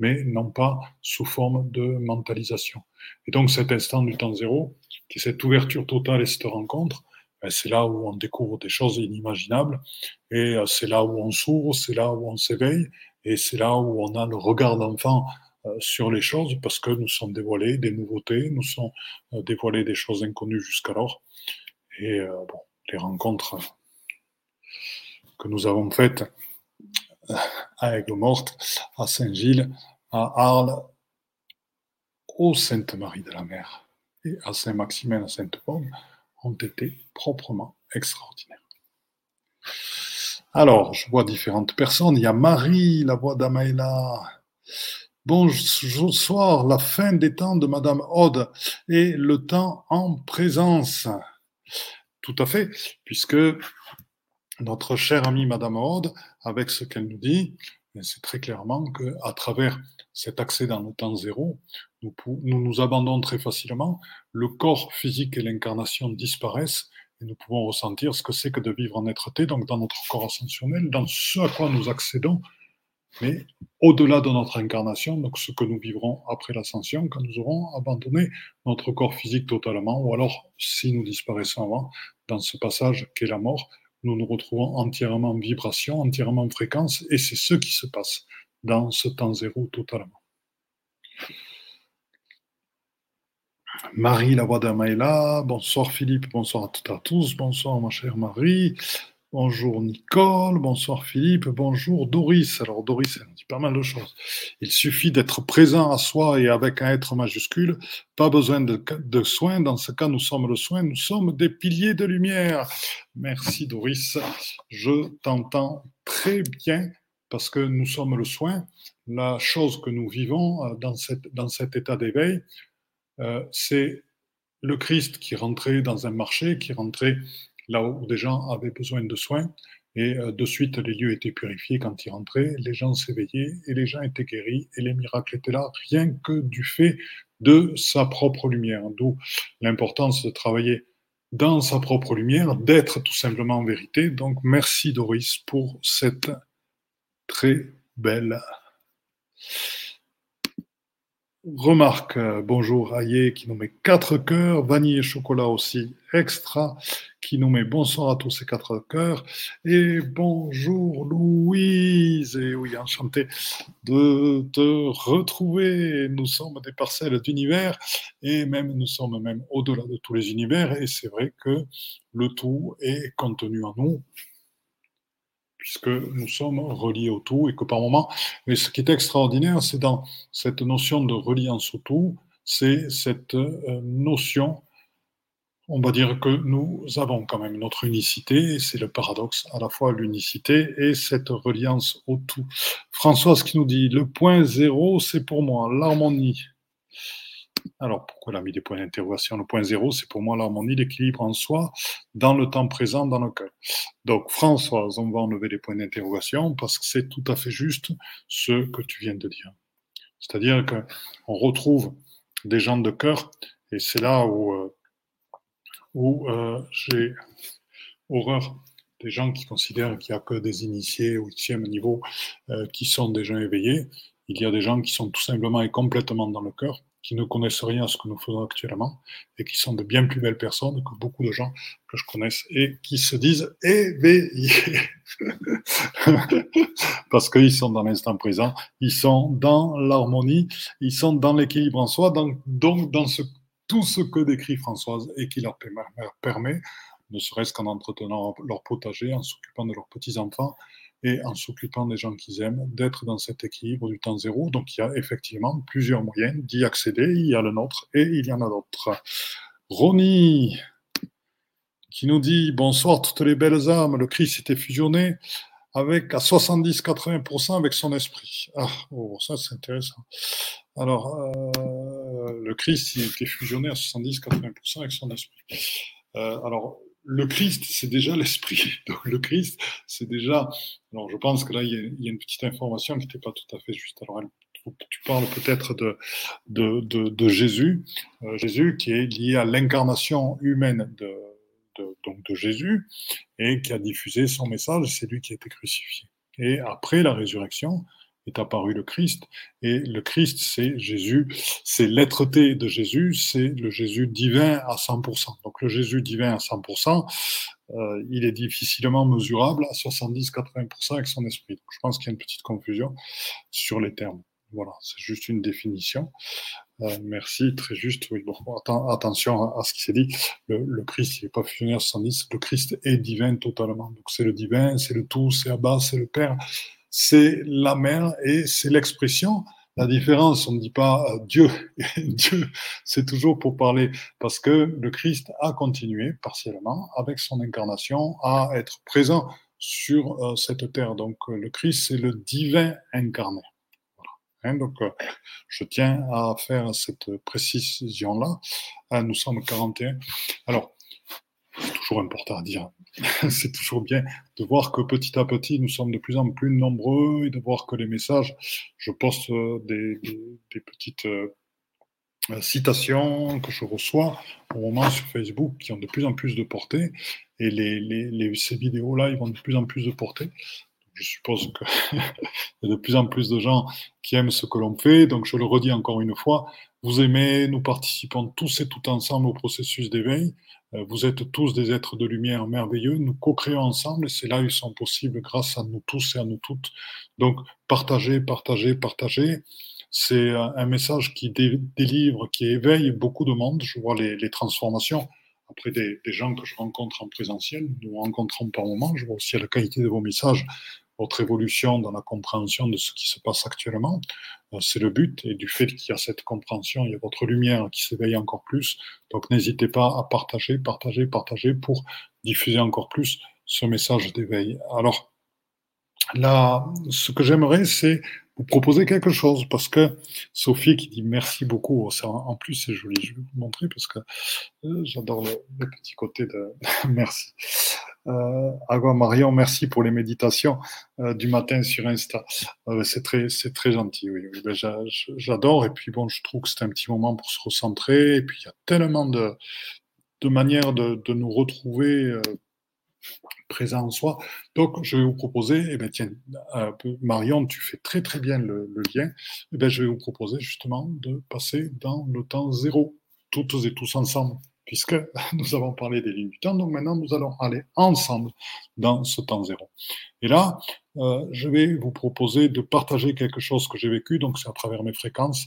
mais non pas sous forme de mentalisation. Et donc cet instant du temps zéro, qui est cette ouverture totale et cette rencontre, ben, c'est là où on découvre des choses inimaginables, et euh, c'est là où on s'ouvre, c'est là où on s'éveille, et c'est là où on a le regard d'enfant euh, sur les choses, parce que nous sommes dévoilés des nouveautés, nous sommes euh, dévoilés des choses inconnues jusqu'alors. Et bon, les rencontres que nous avons faites à Aigues-Mortes, à Saint-Gilles, à Arles, au Sainte-Marie de la Mer et à Saint-Maximin, à Sainte-Paume, ont été proprement extraordinaires. Alors, je vois différentes personnes. Il y a Marie, la voix d'Amaïla. Bonsoir, la fin des temps de Madame Aude et le temps en présence. Tout à fait, puisque notre chère amie Madame Aude, avec ce qu'elle nous dit, c'est très clairement qu'à travers cet accès dans le temps zéro, nous, nous nous abandonnons très facilement, le corps physique et l'incarnation disparaissent et nous pouvons ressentir ce que c'est que de vivre en être-té, donc dans notre corps ascensionnel, dans ce à quoi nous accédons, mais au-delà de notre incarnation, donc ce que nous vivrons après l'ascension, quand nous aurons abandonné notre corps physique totalement, ou alors si nous disparaissons avant, dans ce passage qu'est la mort, nous nous retrouvons entièrement en vibration, entièrement en fréquence, et c'est ce qui se passe dans ce temps zéro totalement. Marie, la voix d'Amaïla, bonsoir Philippe, bonsoir à toutes et à tous, bonsoir ma chère Marie, Bonjour Nicole, bonsoir Philippe, bonjour Doris. Alors Doris, elle dit pas mal de choses. Il suffit d'être présent à soi et avec un être majuscule, pas besoin de, de, soins. Dans ce cas, nous sommes le soin, nous sommes des piliers de lumière. Merci Doris, je t'entends très bien parce que nous sommes le soin. La chose que nous vivons euh, dans, cette, dans cet état d'éveil, euh, c'est le Christ qui rentrait dans un marché, qui rentrait là où des gens avaient besoin de soins. Et euh, de suite, les lieux étaient purifiés quand ils rentraient, les gens s'éveillaient et les gens étaient guéris et les miracles étaient là, rien que du fait de sa propre lumière. D'où l'importance de travailler dans sa propre lumière, d'être tout simplement en vérité. Donc merci Doris pour cette très belle remarque. Euh, bonjour Aïe qui nous met quatre cœurs, vanille et chocolat aussi extra qui nous met bonsoir à tous ces quatre cœurs. Et bonjour Louise. Et oui, enchanté de te retrouver. Nous sommes des parcelles d'univers et même nous sommes même au-delà de tous les univers. Et c'est vrai que le tout est contenu en nous puisque nous sommes reliés au tout et que par moment, mais ce qui est extraordinaire, c'est dans cette notion de reliance au tout, c'est cette euh, notion on va dire que nous avons quand même notre unicité, c'est le paradoxe, à la fois l'unicité et cette reliance au tout. Françoise qui nous dit, le point zéro, c'est pour moi l'harmonie. Alors, pourquoi elle a mis des points d'interrogation? Le point zéro, c'est pour moi l'harmonie, l'équilibre en soi, dans le temps présent, dans le cœur. Donc, Françoise, on va enlever les points d'interrogation parce que c'est tout à fait juste ce que tu viens de dire. C'est-à-dire qu'on retrouve des gens de cœur, et c'est là où euh, euh, j'ai horreur des gens qui considèrent qu'il n'y a que des initiés au huitième niveau euh, qui sont des gens éveillés. Il y a des gens qui sont tout simplement et complètement dans le cœur, qui ne connaissent rien à ce que nous faisons actuellement et qui sont de bien plus belles personnes que beaucoup de gens que je connaisse et qui se disent éveillés. [LAUGHS] Parce qu'ils sont dans l'instant présent, ils sont dans l'harmonie, ils sont dans l'équilibre en soi, donc, dans tout ce que décrit Françoise et qui leur permet, ne serait-ce qu'en entretenant leur potager, en s'occupant de leurs petits-enfants et en s'occupant des gens qu'ils aiment, d'être dans cet équilibre du temps zéro. Donc il y a effectivement plusieurs moyens d'y accéder. Il y a le nôtre et il y en a d'autres. Ronnie, qui nous dit Bonsoir toutes les belles âmes, le Christ était fusionné avec à 70-80% avec son esprit. Ah, oh, ça c'est intéressant. Alors, euh, le Christ, il était fusionné à 70-80% avec son esprit. Euh, alors, le Christ, c'est déjà l'esprit. [LAUGHS] Donc, le Christ, c'est déjà. Alors, je pense que là, il y, a, une petite information qui n'était pas tout à fait juste. Alors, tu parles peut-être de, de, de, Jésus, euh, Jésus qui est lié à l'incarnation humaine de, donc de Jésus et qui a diffusé son message, c'est lui qui a été crucifié. Et après la résurrection, est apparu le Christ. Et le Christ, c'est Jésus, c'est l'être-té de Jésus, c'est le Jésus divin à 100%. Donc le Jésus divin à 100%, euh, il est difficilement mesurable à 70-80% avec son esprit. Je pense qu'il y a une petite confusion sur les termes. Voilà, c'est juste une définition. Euh, merci, très juste. Oui, attention à, ce qui s'est dit. Le, Christ, n'est pas fusionné à 70. Le Christ est divin totalement. Donc c'est le divin, c'est le tout, c'est Abba, c'est le Père c'est la mère et c'est l'expression. La différence, on ne dit pas euh, Dieu, [LAUGHS] Dieu, c'est toujours pour parler, parce que le Christ a continué partiellement avec son incarnation à être présent sur euh, cette terre. Donc euh, le Christ, c'est le divin incarné. Hein, donc je tiens à faire cette précision-là. nous sommes 41. Alors, c'est toujours important à dire. [LAUGHS] c'est toujours bien de voir que petit à petit, nous sommes de plus en plus nombreux et de voir que les messages, je poste euh, des, petites euh, euh, citations que je reçois au moment sur Facebook qui ont de plus en plus de portée et ces vidéos-là, ils vont de plus en plus de portée. Je suppose qu'il [LAUGHS] y a de plus en plus de gens qui aiment ce que l'on fait. Donc, je le redis encore une fois, vous aimez, nous participons tous et tout ensemble au processus d'éveil. Euh, vous êtes tous des êtres de lumière merveilleux. Nous co-créons ensemble et c'est là ils sont possibles grâce à nous tous et à nous toutes. Donc, partagez, partagez, partagez. C'est un message qui délivre, qui éveille beaucoup de monde. Je vois les, transformations. Après, des, gens que je rencontre en présentiel, nous rencontrons par moment. Je vois aussi la qualité de vos messages votre évolution dans la compréhension de ce qui se passe actuellement. Euh, c'est le but, et du fait qu'il y a cette compréhension, il y a votre lumière qui s'éveille encore plus. Donc n'hésitez pas à partager, partager, partager pour diffuser encore plus ce message d'éveil. Alors, là, ce que j'aimerais, c'est vous proposer quelque chose, parce que Sophie qui dit merci beaucoup, en plus c'est joli, je vais vous montrer parce que euh, j'adore le, petit côté de [LAUGHS] merci. Euh, Agua Marion, merci pour les méditations euh, du matin sur Insta. Euh, c'est très, c'est très gentil. Oui, ben, j'adore. Et puis bon, je trouve que c'est un petit moment pour se recentrer. Et puis il y a tellement de, de manières de, nous retrouver euh, présents en soi. Donc, je vais vous proposer, eh ben, tiens, Marion, tu fais très très bien le, lien. Eh ben, je vais vous proposer justement de passer dans le temps zéro, toutes et tous ensemble puisque [LAUGHS] nous avons parlé des lignes du temps. Donc maintenant, nous allons aller ensemble dans ce temps zéro. Et là, euh, je vais vous proposer de partager quelque chose que j'ai vécu. Donc c'est à travers mes fréquences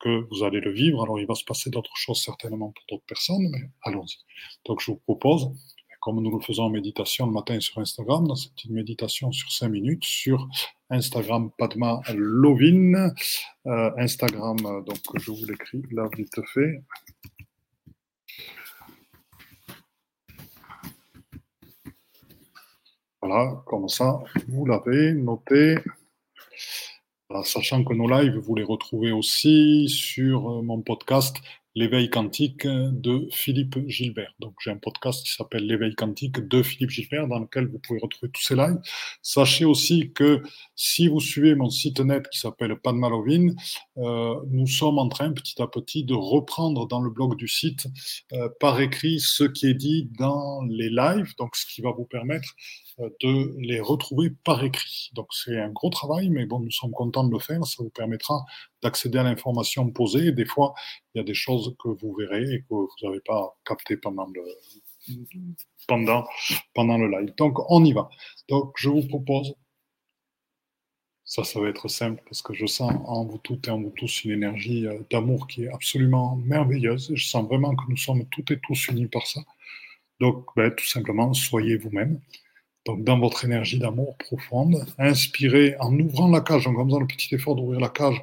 que vous allez le vivre. Alors il va se passer d'autres choses certainement pour d'autres personnes, mais allons-y. Donc je vous propose, comme nous le faisons en méditation le matin sur Instagram, dans cette petite méditation sur 5 minutes sur Instagram Padma Lovin. Euh, Instagram, euh, donc je vous l'écris là vite fait. Voilà, comme ça, vous l'avez noté. sachant que nos lives, vous les retrouvez aussi sur euh, mon podcast L'éveil quantique de Philippe Gilbert. Donc j'ai un podcast qui s'appelle L'éveil quantique de Philippe Gilbert dans lequel vous pouvez retrouver tous ces lives. Sachez aussi que si vous suivez mon site net qui s'appelle Panmalovin, euh, nous sommes en train petit à petit de reprendre dans le blog du site euh, par écrit ce qui est dit dans les lives, donc ce qui va vous permettre euh, de les retrouver par écrit. Donc c'est un gros travail, mais bon, nous sommes contents de le faire. Ça vous permettra d'accéder à l'information posée. des fois, il y a des choses que vous verrez et que vous n'avez pas capté pendant le, pendant, pendant le live. Donc on y va. Donc je vous propose, ça, ça va être simple parce que je sens en vous toutes et en vous tous une énergie euh, d'amour qui est absolument merveilleuse. Je sens vraiment que nous sommes toutes et tous unis par ça. Donc, ben, tout simplement, soyez vous-même. Donc, dans votre énergie d'amour profonde, inspirez en ouvrant la cage, en faisant le petit effort d'ouvrir la cage,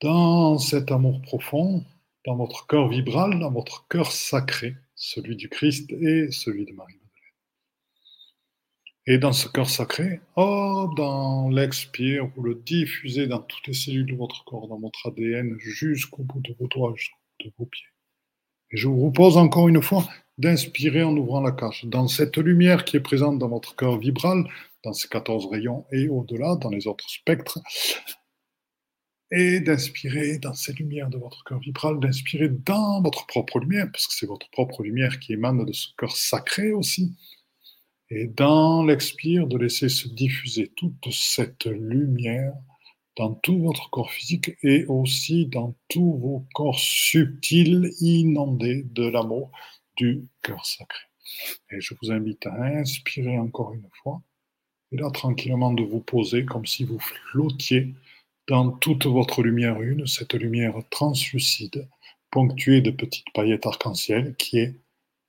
dans cet amour profond, dans votre cœur vibral, dans votre cœur sacré, celui du Christ et celui de Marie-Madeleine. Et dans ce cœur sacré, oh, dans l'expire, vous le diffusez dans toutes les cellules de votre corps, dans votre ADN, jusqu'au bout de vos doigts, de vos pieds. Et je vous propose encore une fois d'inspirer en ouvrant la cage. Dans cette lumière qui est présente dans votre cœur vibral, dans ces 14 rayons et au-delà, dans les autres spectres, et d'inspirer dans ces lumières de votre cœur vibral, d'inspirer dans votre propre lumière, parce que c'est votre propre lumière qui émane de ce cœur sacré aussi. Et dans l'expire, de laisser se diffuser toute cette lumière dans tout votre corps physique et aussi dans tous vos corps subtils inondés de l'amour du cœur sacré. Et je vous invite à inspirer encore une fois, et là tranquillement de vous poser comme si vous flottiez dans toute votre lumière une, cette lumière translucide, ponctuée de petites paillettes arc-en-ciel, qui est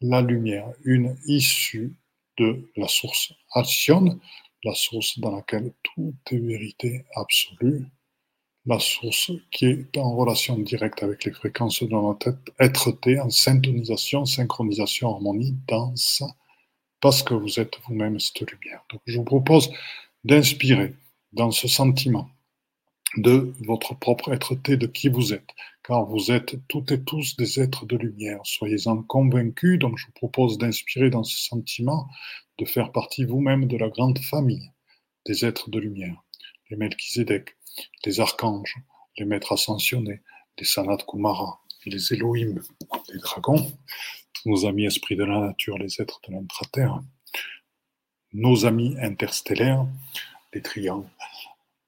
la lumière, une issue de la source Alcyone, la source dans laquelle tout est vérité absolue, la source qui est en relation directe avec les fréquences de notre être-té, en syntonisation, synchronisation, harmonie, danse, parce que vous êtes vous-même cette lumière. Donc je vous propose d'inspirer dans ce sentiment de votre propre être-té, de qui vous êtes, car vous êtes toutes et tous des êtres de lumière. Soyez-en convaincus, donc je vous propose d'inspirer dans ce sentiment, de faire partie vous-même de la grande famille des êtres de lumière, les Melchizedek, les archanges, les maîtres ascensionnés, les Sanat Kumara, les Elohim, les dragons, tous nos amis esprits de la nature, les êtres de l'intra-terre, nos amis interstellaires, les triangles,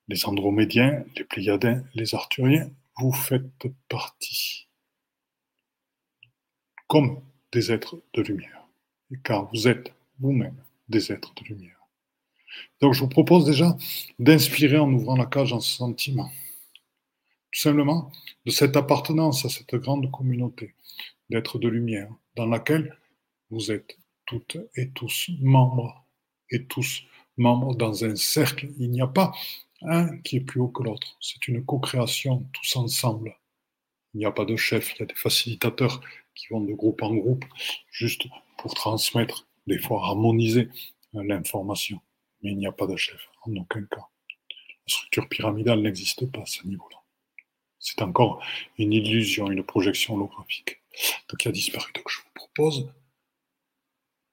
les andromédiens, les pléiadiens, les arthuriens, vous faites partie comme des êtres de lumière, car vous êtes vous-même des êtres de lumière. Donc je vous propose déjà d'inspirer en ouvrant la cage en ce sentiment. Tout simplement de cette appartenance à cette grande communauté d'êtres de lumière dans laquelle vous êtes toutes et tous membres et tous membres dans un cercle. Il n'y a pas un qui est plus haut que l'autre. C'est une co-création tous ensemble. Il n'y a pas de chef, il y a des facilitateurs qui vont de groupe en groupe juste pour transmettre, des fois harmoniser l'information mais il n'y a pas de chef, en aucun cas. La structure pyramidale n'existe pas à ce niveau-là. C'est encore une illusion, une projection holographique, qui a disparu. Donc je vous propose,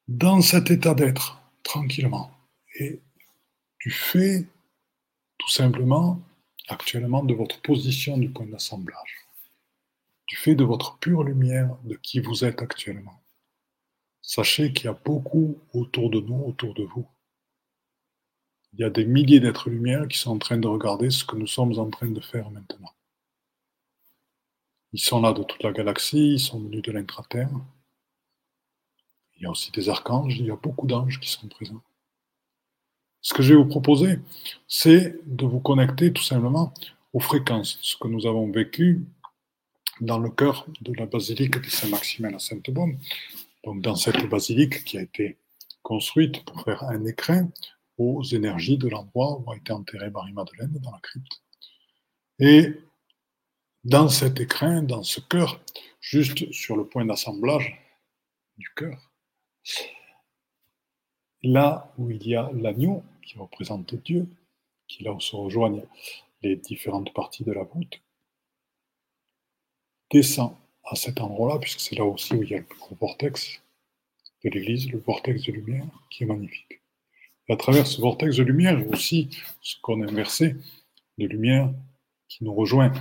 dans cet état d'être, tranquillement, et du fait, tout simplement, actuellement, de votre position du point d'assemblage, du fait de votre pure lumière, de qui vous êtes actuellement. Sachez qu'il y a beaucoup autour de nous, autour de vous, il y a des milliers d'êtres lumière qui sont en train de regarder ce que nous sommes en train de faire maintenant. Ils sont là de toute la galaxie, ils sont venus de l'intraterre. Il y a aussi des archanges, il y a beaucoup d'anges qui sont présents. Ce que je vais vous proposer, c'est de vous connecter tout simplement aux fréquences, ce que nous avons vécu dans le cœur de la basilique de Saint-Maximin à Sainte-Baume, donc dans cette basilique qui a été construite pour faire un écrin aux énergies de l'endroit où a été enterré Marie-Madeleine dans la crypte. Et dans cet écrin, dans ce cœur, juste sur le point d'assemblage du cœur, là où il y a l'agneau qui représente Dieu, qui là où se rejoignent les différentes parties de la voûte, descend à cet endroit-là, puisque c'est là aussi où il y a le plus gros vortex de l'Église, le vortex de lumière, qui est magnifique. À travers ce vortex de lumière, aussi ce qu'on a inversé, de lumière qui nous rejoint,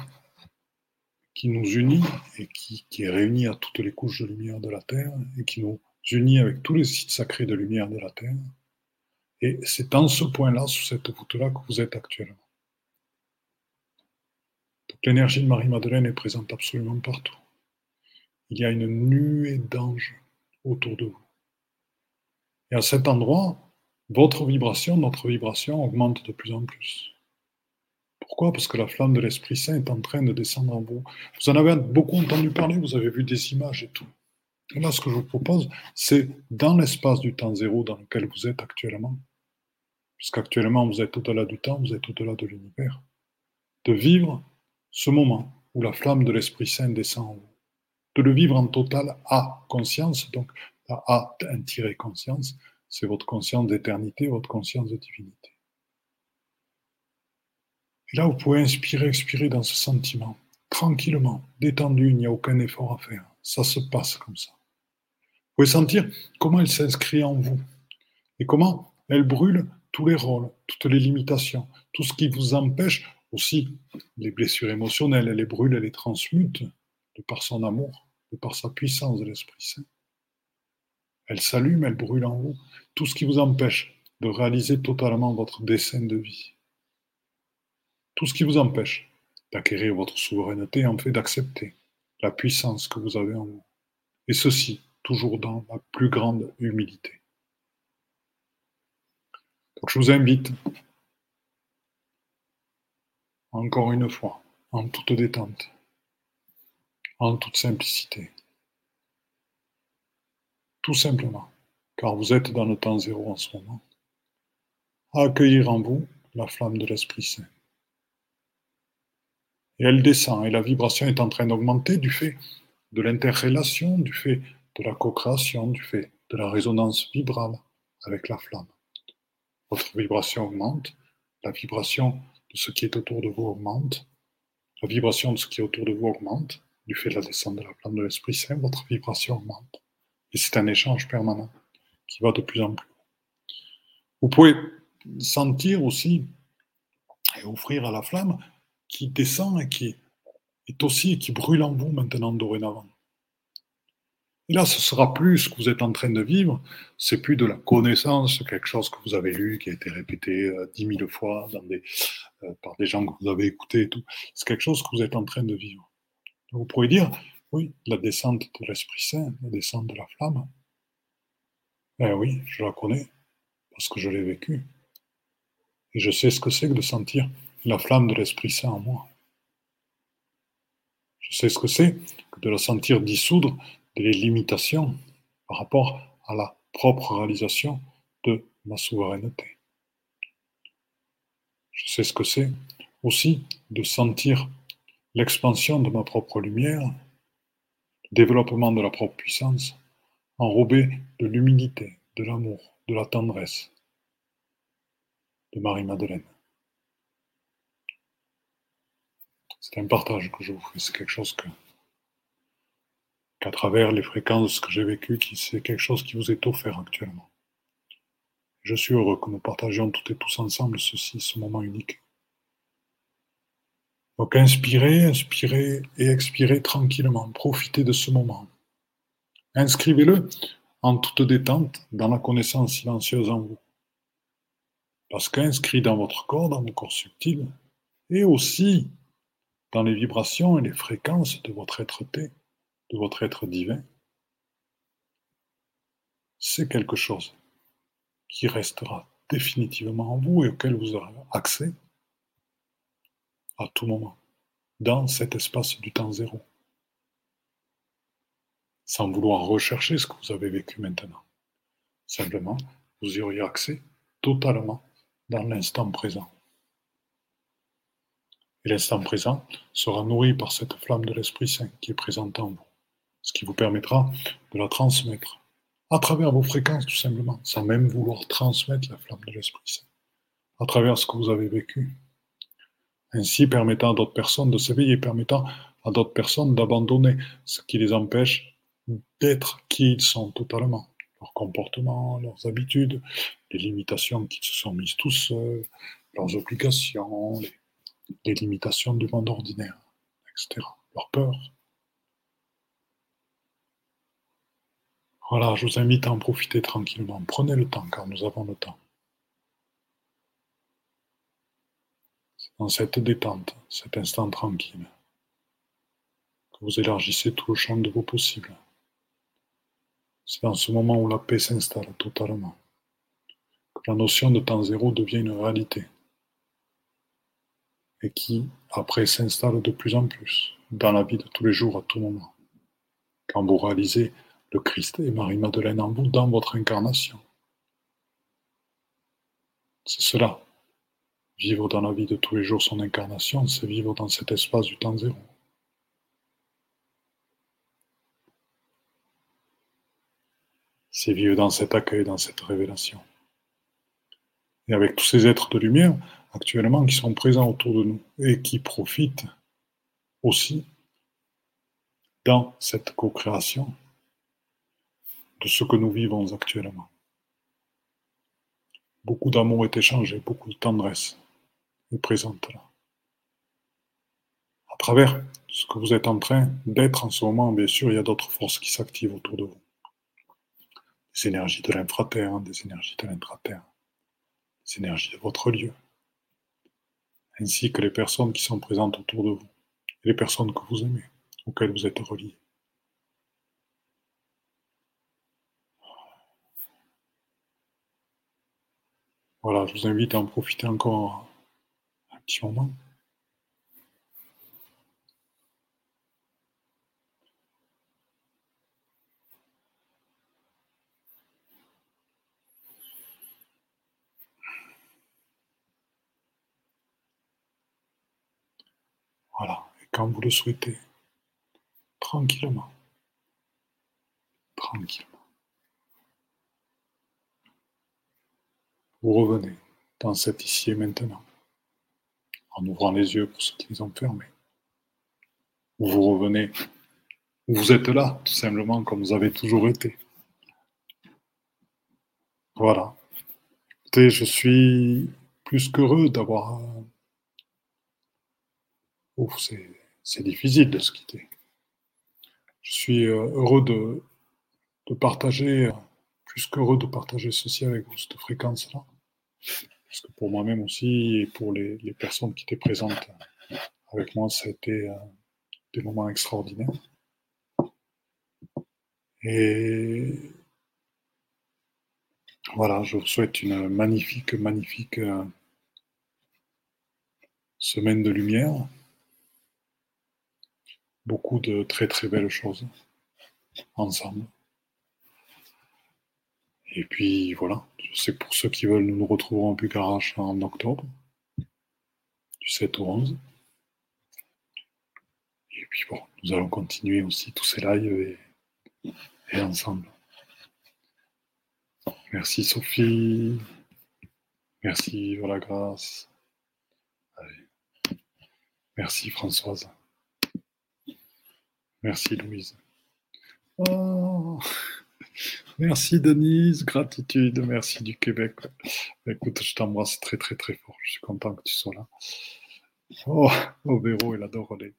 qui nous unit et qui, qui, est réuni à toutes les couches de lumière de la Terre et qui nous unit avec tous les sites sacrés de lumière de la Terre. Et c'est dans ce point-là, sous cette voûte-là, que vous êtes actuellement. l'énergie de Marie-Madeleine est présente absolument partout. Il y a une nuée d'anges autour de vous. Et à cet endroit, votre vibration, notre vibration augmente de plus en plus. Pourquoi? Parce que la flamme de l'Esprit Saint est en train de descendre en vous. Vous en avez beaucoup entendu parler, vous avez vu des images et tout. Et là, ce que je vous propose, c'est dans l'espace du temps zéro dans lequel vous êtes actuellement, puisqu'actuellement vous êtes au-delà du temps, vous êtes au-delà de l'univers, de vivre ce moment où la flamme de l'Esprit Saint descend en vous, de le vivre en totale à conscience, donc à un conscience, c'est votre conscience d'éternité, votre conscience de divinité. Et là, vous pouvez inspirer, expirer dans ce sentiment, tranquillement, détendu, il n'y a aucun effort à faire. Ça se passe comme ça. Vous pouvez sentir comment elle s'inscrit en vous et comment elle brûle tous les rôles, toutes les limitations, tout ce qui vous empêche aussi les blessures émotionnelles, elle les brûle, elle les transmute de par son amour, de par sa puissance de l'Esprit Saint. Elle s'allume, elle brûle en vous, tout ce qui vous empêche de réaliser totalement votre dessein de vie. Tout ce qui vous empêche d'acquérir votre souveraineté en fait d'accepter la puissance que vous avez en vous. Et ceci, toujours dans la plus grande humilité. Donc je vous invite, encore une fois, en toute détente, en toute simplicité, tout simplement, car vous êtes dans le temps zéro en ce moment, à accueillir en vous la flamme de l'Esprit Saint. Et elle descend, et la vibration est en train d'augmenter du fait de l'interrelation, du fait de la co-création, du fait de la résonance vibrale avec la flamme. Votre vibration augmente, la vibration de ce qui est autour de vous augmente, la vibration de ce qui est autour de vous augmente, du fait de la descente de la flamme de l'Esprit Saint, votre vibration augmente. Et c'est un échange permanent qui va de plus en plus. Vous pouvez sentir aussi et offrir à la flamme qui descend et qui est aussi et qui brûle en vous maintenant dorénavant. Et là, ce sera plus ce que vous êtes en train de vivre, c'est plus de la connaissance, quelque chose que vous avez lu, qui a été répété euh, dix mille fois euh, par des gens que vous avez écoutés et tout. C'est quelque chose que vous êtes en train de vivre. vous pourrez dire, oui, la descente de l'Esprit Saint, la descente de la flamme. Eh oui, je la connais, parce que je l'ai vécue. Et je sais ce que c'est que de sentir la flamme de l'Esprit Saint en moi. Je sais ce que c'est que de la sentir dissoudre des limitations par rapport à la propre réalisation de ma souveraineté. Je sais ce que c'est aussi de sentir l'expansion de ma propre lumière, développement de la propre puissance, enrobé de l'humilité, de l'amour, de la tendresse de Marie-Madeleine. C'est un partage que je vous fais, c'est quelque chose qu'à travers les fréquences que j'ai vécues, c'est quelque chose qui vous est offert actuellement. Je suis heureux que nous partagions toutes et tous ensemble ceci, ce moment unique. Donc inspirez, inspirez et expirez tranquillement, profitez de ce moment. Inscrivez-le en toute détente dans la connaissance silencieuse en vous. Parce qu'inscrit dans votre corps, dans vos corps subtils, et aussi dans les vibrations et les fréquences de votre être-té, de votre être divin, c'est quelque chose qui restera définitivement en vous et auquel vous aurez accès à tout moment, dans cet espace du temps zéro, sans vouloir rechercher ce que vous avez vécu maintenant. Simplement, vous y auriez accès totalement dans l'instant présent. Et l'instant présent sera nourri par cette flamme de l'Esprit Saint qui est présente en vous, ce qui vous permettra de la transmettre à travers vos fréquences tout simplement, sans même vouloir transmettre la flamme de l'Esprit Saint, à travers ce que vous avez vécu. Ainsi permettant à d'autres personnes de s'éveiller, permettant à d'autres personnes d'abandonner ce qui les empêche d'être qui ils sont totalement, leur comportement, leurs habitudes, les limitations qu'ils se sont mises tous seuls, leurs obligations, les les limitations du monde ordinaire, etc. Leur peur. Voilà, je vous invite à en profiter tranquillement. Prenez le temps, car nous avons le temps. Dans cette détente, cet instant tranquille, que vous élargissez tout le champ de vos possibles. C'est dans ce moment où la paix s'installe totalement, que la notion de temps zéro devient une réalité et qui, après, s'installe de plus en plus dans la vie de tous les jours, à tout moment. Quand vous réalisez le Christ et Marie-Madeleine en vous dans votre incarnation. C'est cela. Vivre dans la vie de tous les jours son incarnation, c'est vivre dans cet espace du temps zéro. c'est vivre dans cet accueil, dans cette révélation. Et avec tous ces êtres de lumière, actuellement, qui sont présents autour de nous et qui profitent aussi dans cette co-création de ce que nous vivons actuellement. Beaucoup d'amour est échangé, beaucoup de tendresse est présente là. À travers ce que vous êtes en train d'être en ce moment, bien sûr, il y a d'autres forces qui s'activent autour de vous. Des énergies de l'infraterre, des énergies de l'intraterre, des énergies de votre lieu, ainsi que les personnes qui sont présentes autour de vous, les personnes que vous aimez, auxquelles vous êtes reliés. Voilà, je vous invite à en profiter encore Voilà, et quand vous le souhaitez, tranquillement, tranquillement. Vous revenez dans cet ici et maintenant, en ouvrant les yeux pour ceux qui les ont fermés. Vous revenez, vous êtes là, tout simplement comme vous avez toujours été. Voilà. Écoutez, je suis plus qu'heureux d'avoir c'est difficile de se quitter. Je suis euh, heureux de, de partager, plus qu'heureux de partager ceci avec vous, cette fréquence-là. Parce que pour moi-même aussi, et pour les, personnes qui étaient présentes avec moi, ça a été euh, des moments extraordinaires. Et voilà, je vous souhaite une magnifique, magnifique euh, semaine de lumière beaucoup de très très belles choses ensemble. Et puis voilà, je sais que pour ceux qui veulent, nous nous retrouvons en Bucarache en octobre, du 7 au 11. Et puis bon, nous allons continuer aussi tous ces lives et, ensemble. Merci Sophie. Merci Voilà Grâce. Merci Françoise. Merci Louise. Oh. Merci Denise, gratitude, merci du Québec. Écoute, je t'embrasse très très très fort. Je suis content que tu sois là. Oh, Obéro, il adore les.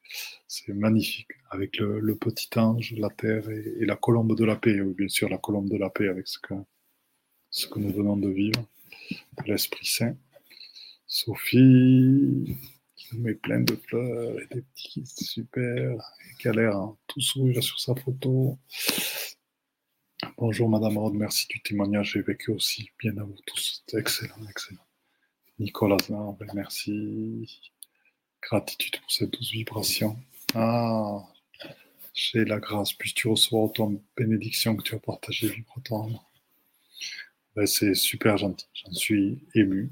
C'est magnifique. Avec le, petit ange, la terre et, la colombe de la paix. bien sûr, la colombe de la paix avec ce que, nous venons de vivre. L'Esprit Saint. Sophie, qui nous met plein de fleurs et des petits super, et qui a l'air tout sourire sur sa photo. Bonjour Madame Rode, merci du témoignage, j'ai vécu aussi. Bien à vous tous, excellent, excellent. Nicolas merci. Gratitude pour cette douce vibration. Ah, j'ai la grâce, puisses-tu recevoir autant de bénédictions que tu as partagées vibratoirement. Ben, c'est super gentil, j'en suis ému.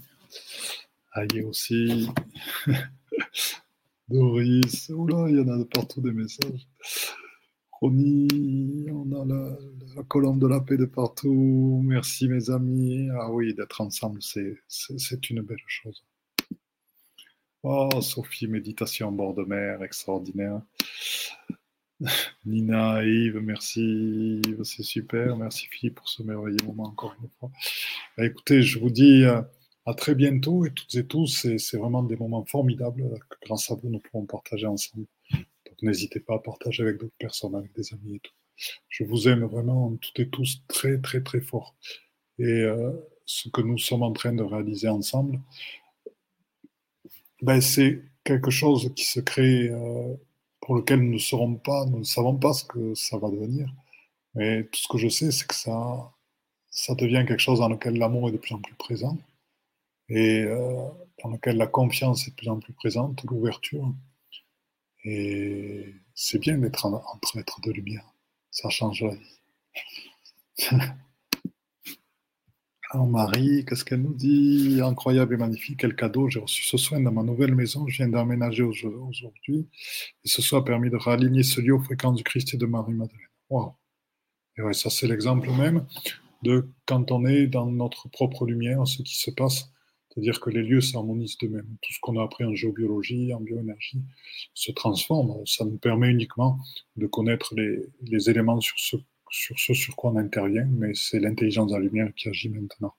Aïe aussi. [LAUGHS] Doris, oula, il y en a partout des messages. On a la, colonne de la paix de partout. Merci mes amis. Ah oui, d'être ensemble, c'est une belle chose. Oh, Sophie, méditation bord de mer, extraordinaire. [LAUGHS] Nina Yves, merci, c'est super. Merci Philippe pour ce merveilleux moment encore une fois. Bah, écoutez, je vous dis euh, à très bientôt et toutes et tous. C'est vraiment des moments formidables que grâce à vous, nous pourrons partager ensemble. N'hésitez pas à partager avec d'autres personnes, avec des amis et tout. Je vous aime vraiment toutes et tous très très très fort. Et euh, ce que nous sommes en train de réaliser ensemble, ben, c'est quelque chose qui se crée euh, pour lequel nous ne serons pas, nous ne savons pas ce que ça va devenir. Mais tout ce que je sais, c'est que ça, ça devient quelque chose dans lequel l'amour est de plus en plus présent et euh, dans lequel la confiance est de plus en plus présente, l'ouverture. Et c'est bien d'être entre êtres de lumière. Ça change la vie. [LAUGHS] Alors Marie, qu'est-ce qu'elle nous dit? Incroyable et magnifique, quel cadeau. J'ai reçu ce soin dans ma nouvelle maison. Je viens d'emménager aujourd'hui. Et ce soir a permis de réaligner ce lieu aux fréquences du Christ et de Marie-Madeleine. Waouh Et ouais, ça c'est l'exemple même de quand on est dans notre propre lumière, ce qui se passe, c'est-à-dire que les lieux s'harmonisent d'eux-mêmes. Tout ce qu'on a appris en géobiologie, en bioénergie, se transforme. Ça nous permet uniquement de connaître les, éléments sur ce, sur quoi on intervient, mais c'est l'intelligence de la lumière qui agit maintenant.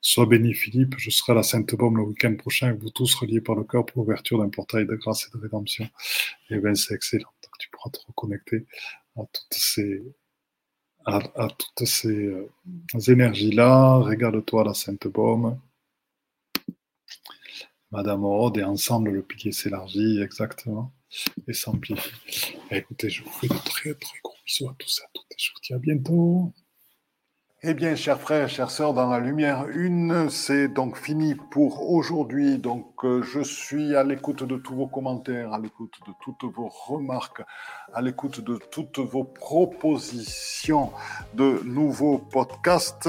Sois béni Philippe, je serai à la Sainte-Baume le week-end prochain avec vous tous reliés par le cœur pour l'ouverture d'un portail de grâce et de rédemption. Et bien c'est excellent, tu pourras te reconnecter à toutes ces, à, toutes ces euh, énergies-là. Regarde-toi la Sainte-Baume. Madame Rode et ensemble le pilier s'élargit exactement et s'amplifie. Écoutez, je vous fais de très très gros bisous à tous et à toutes à bientôt. Eh bien, chers frères, chères sœurs, dans la lumière une, c'est donc fini pour aujourd'hui. Donc, euh, je suis à l'écoute de tous vos commentaires, à l'écoute de toutes vos remarques, à l'écoute de toutes vos propositions de nouveaux podcasts.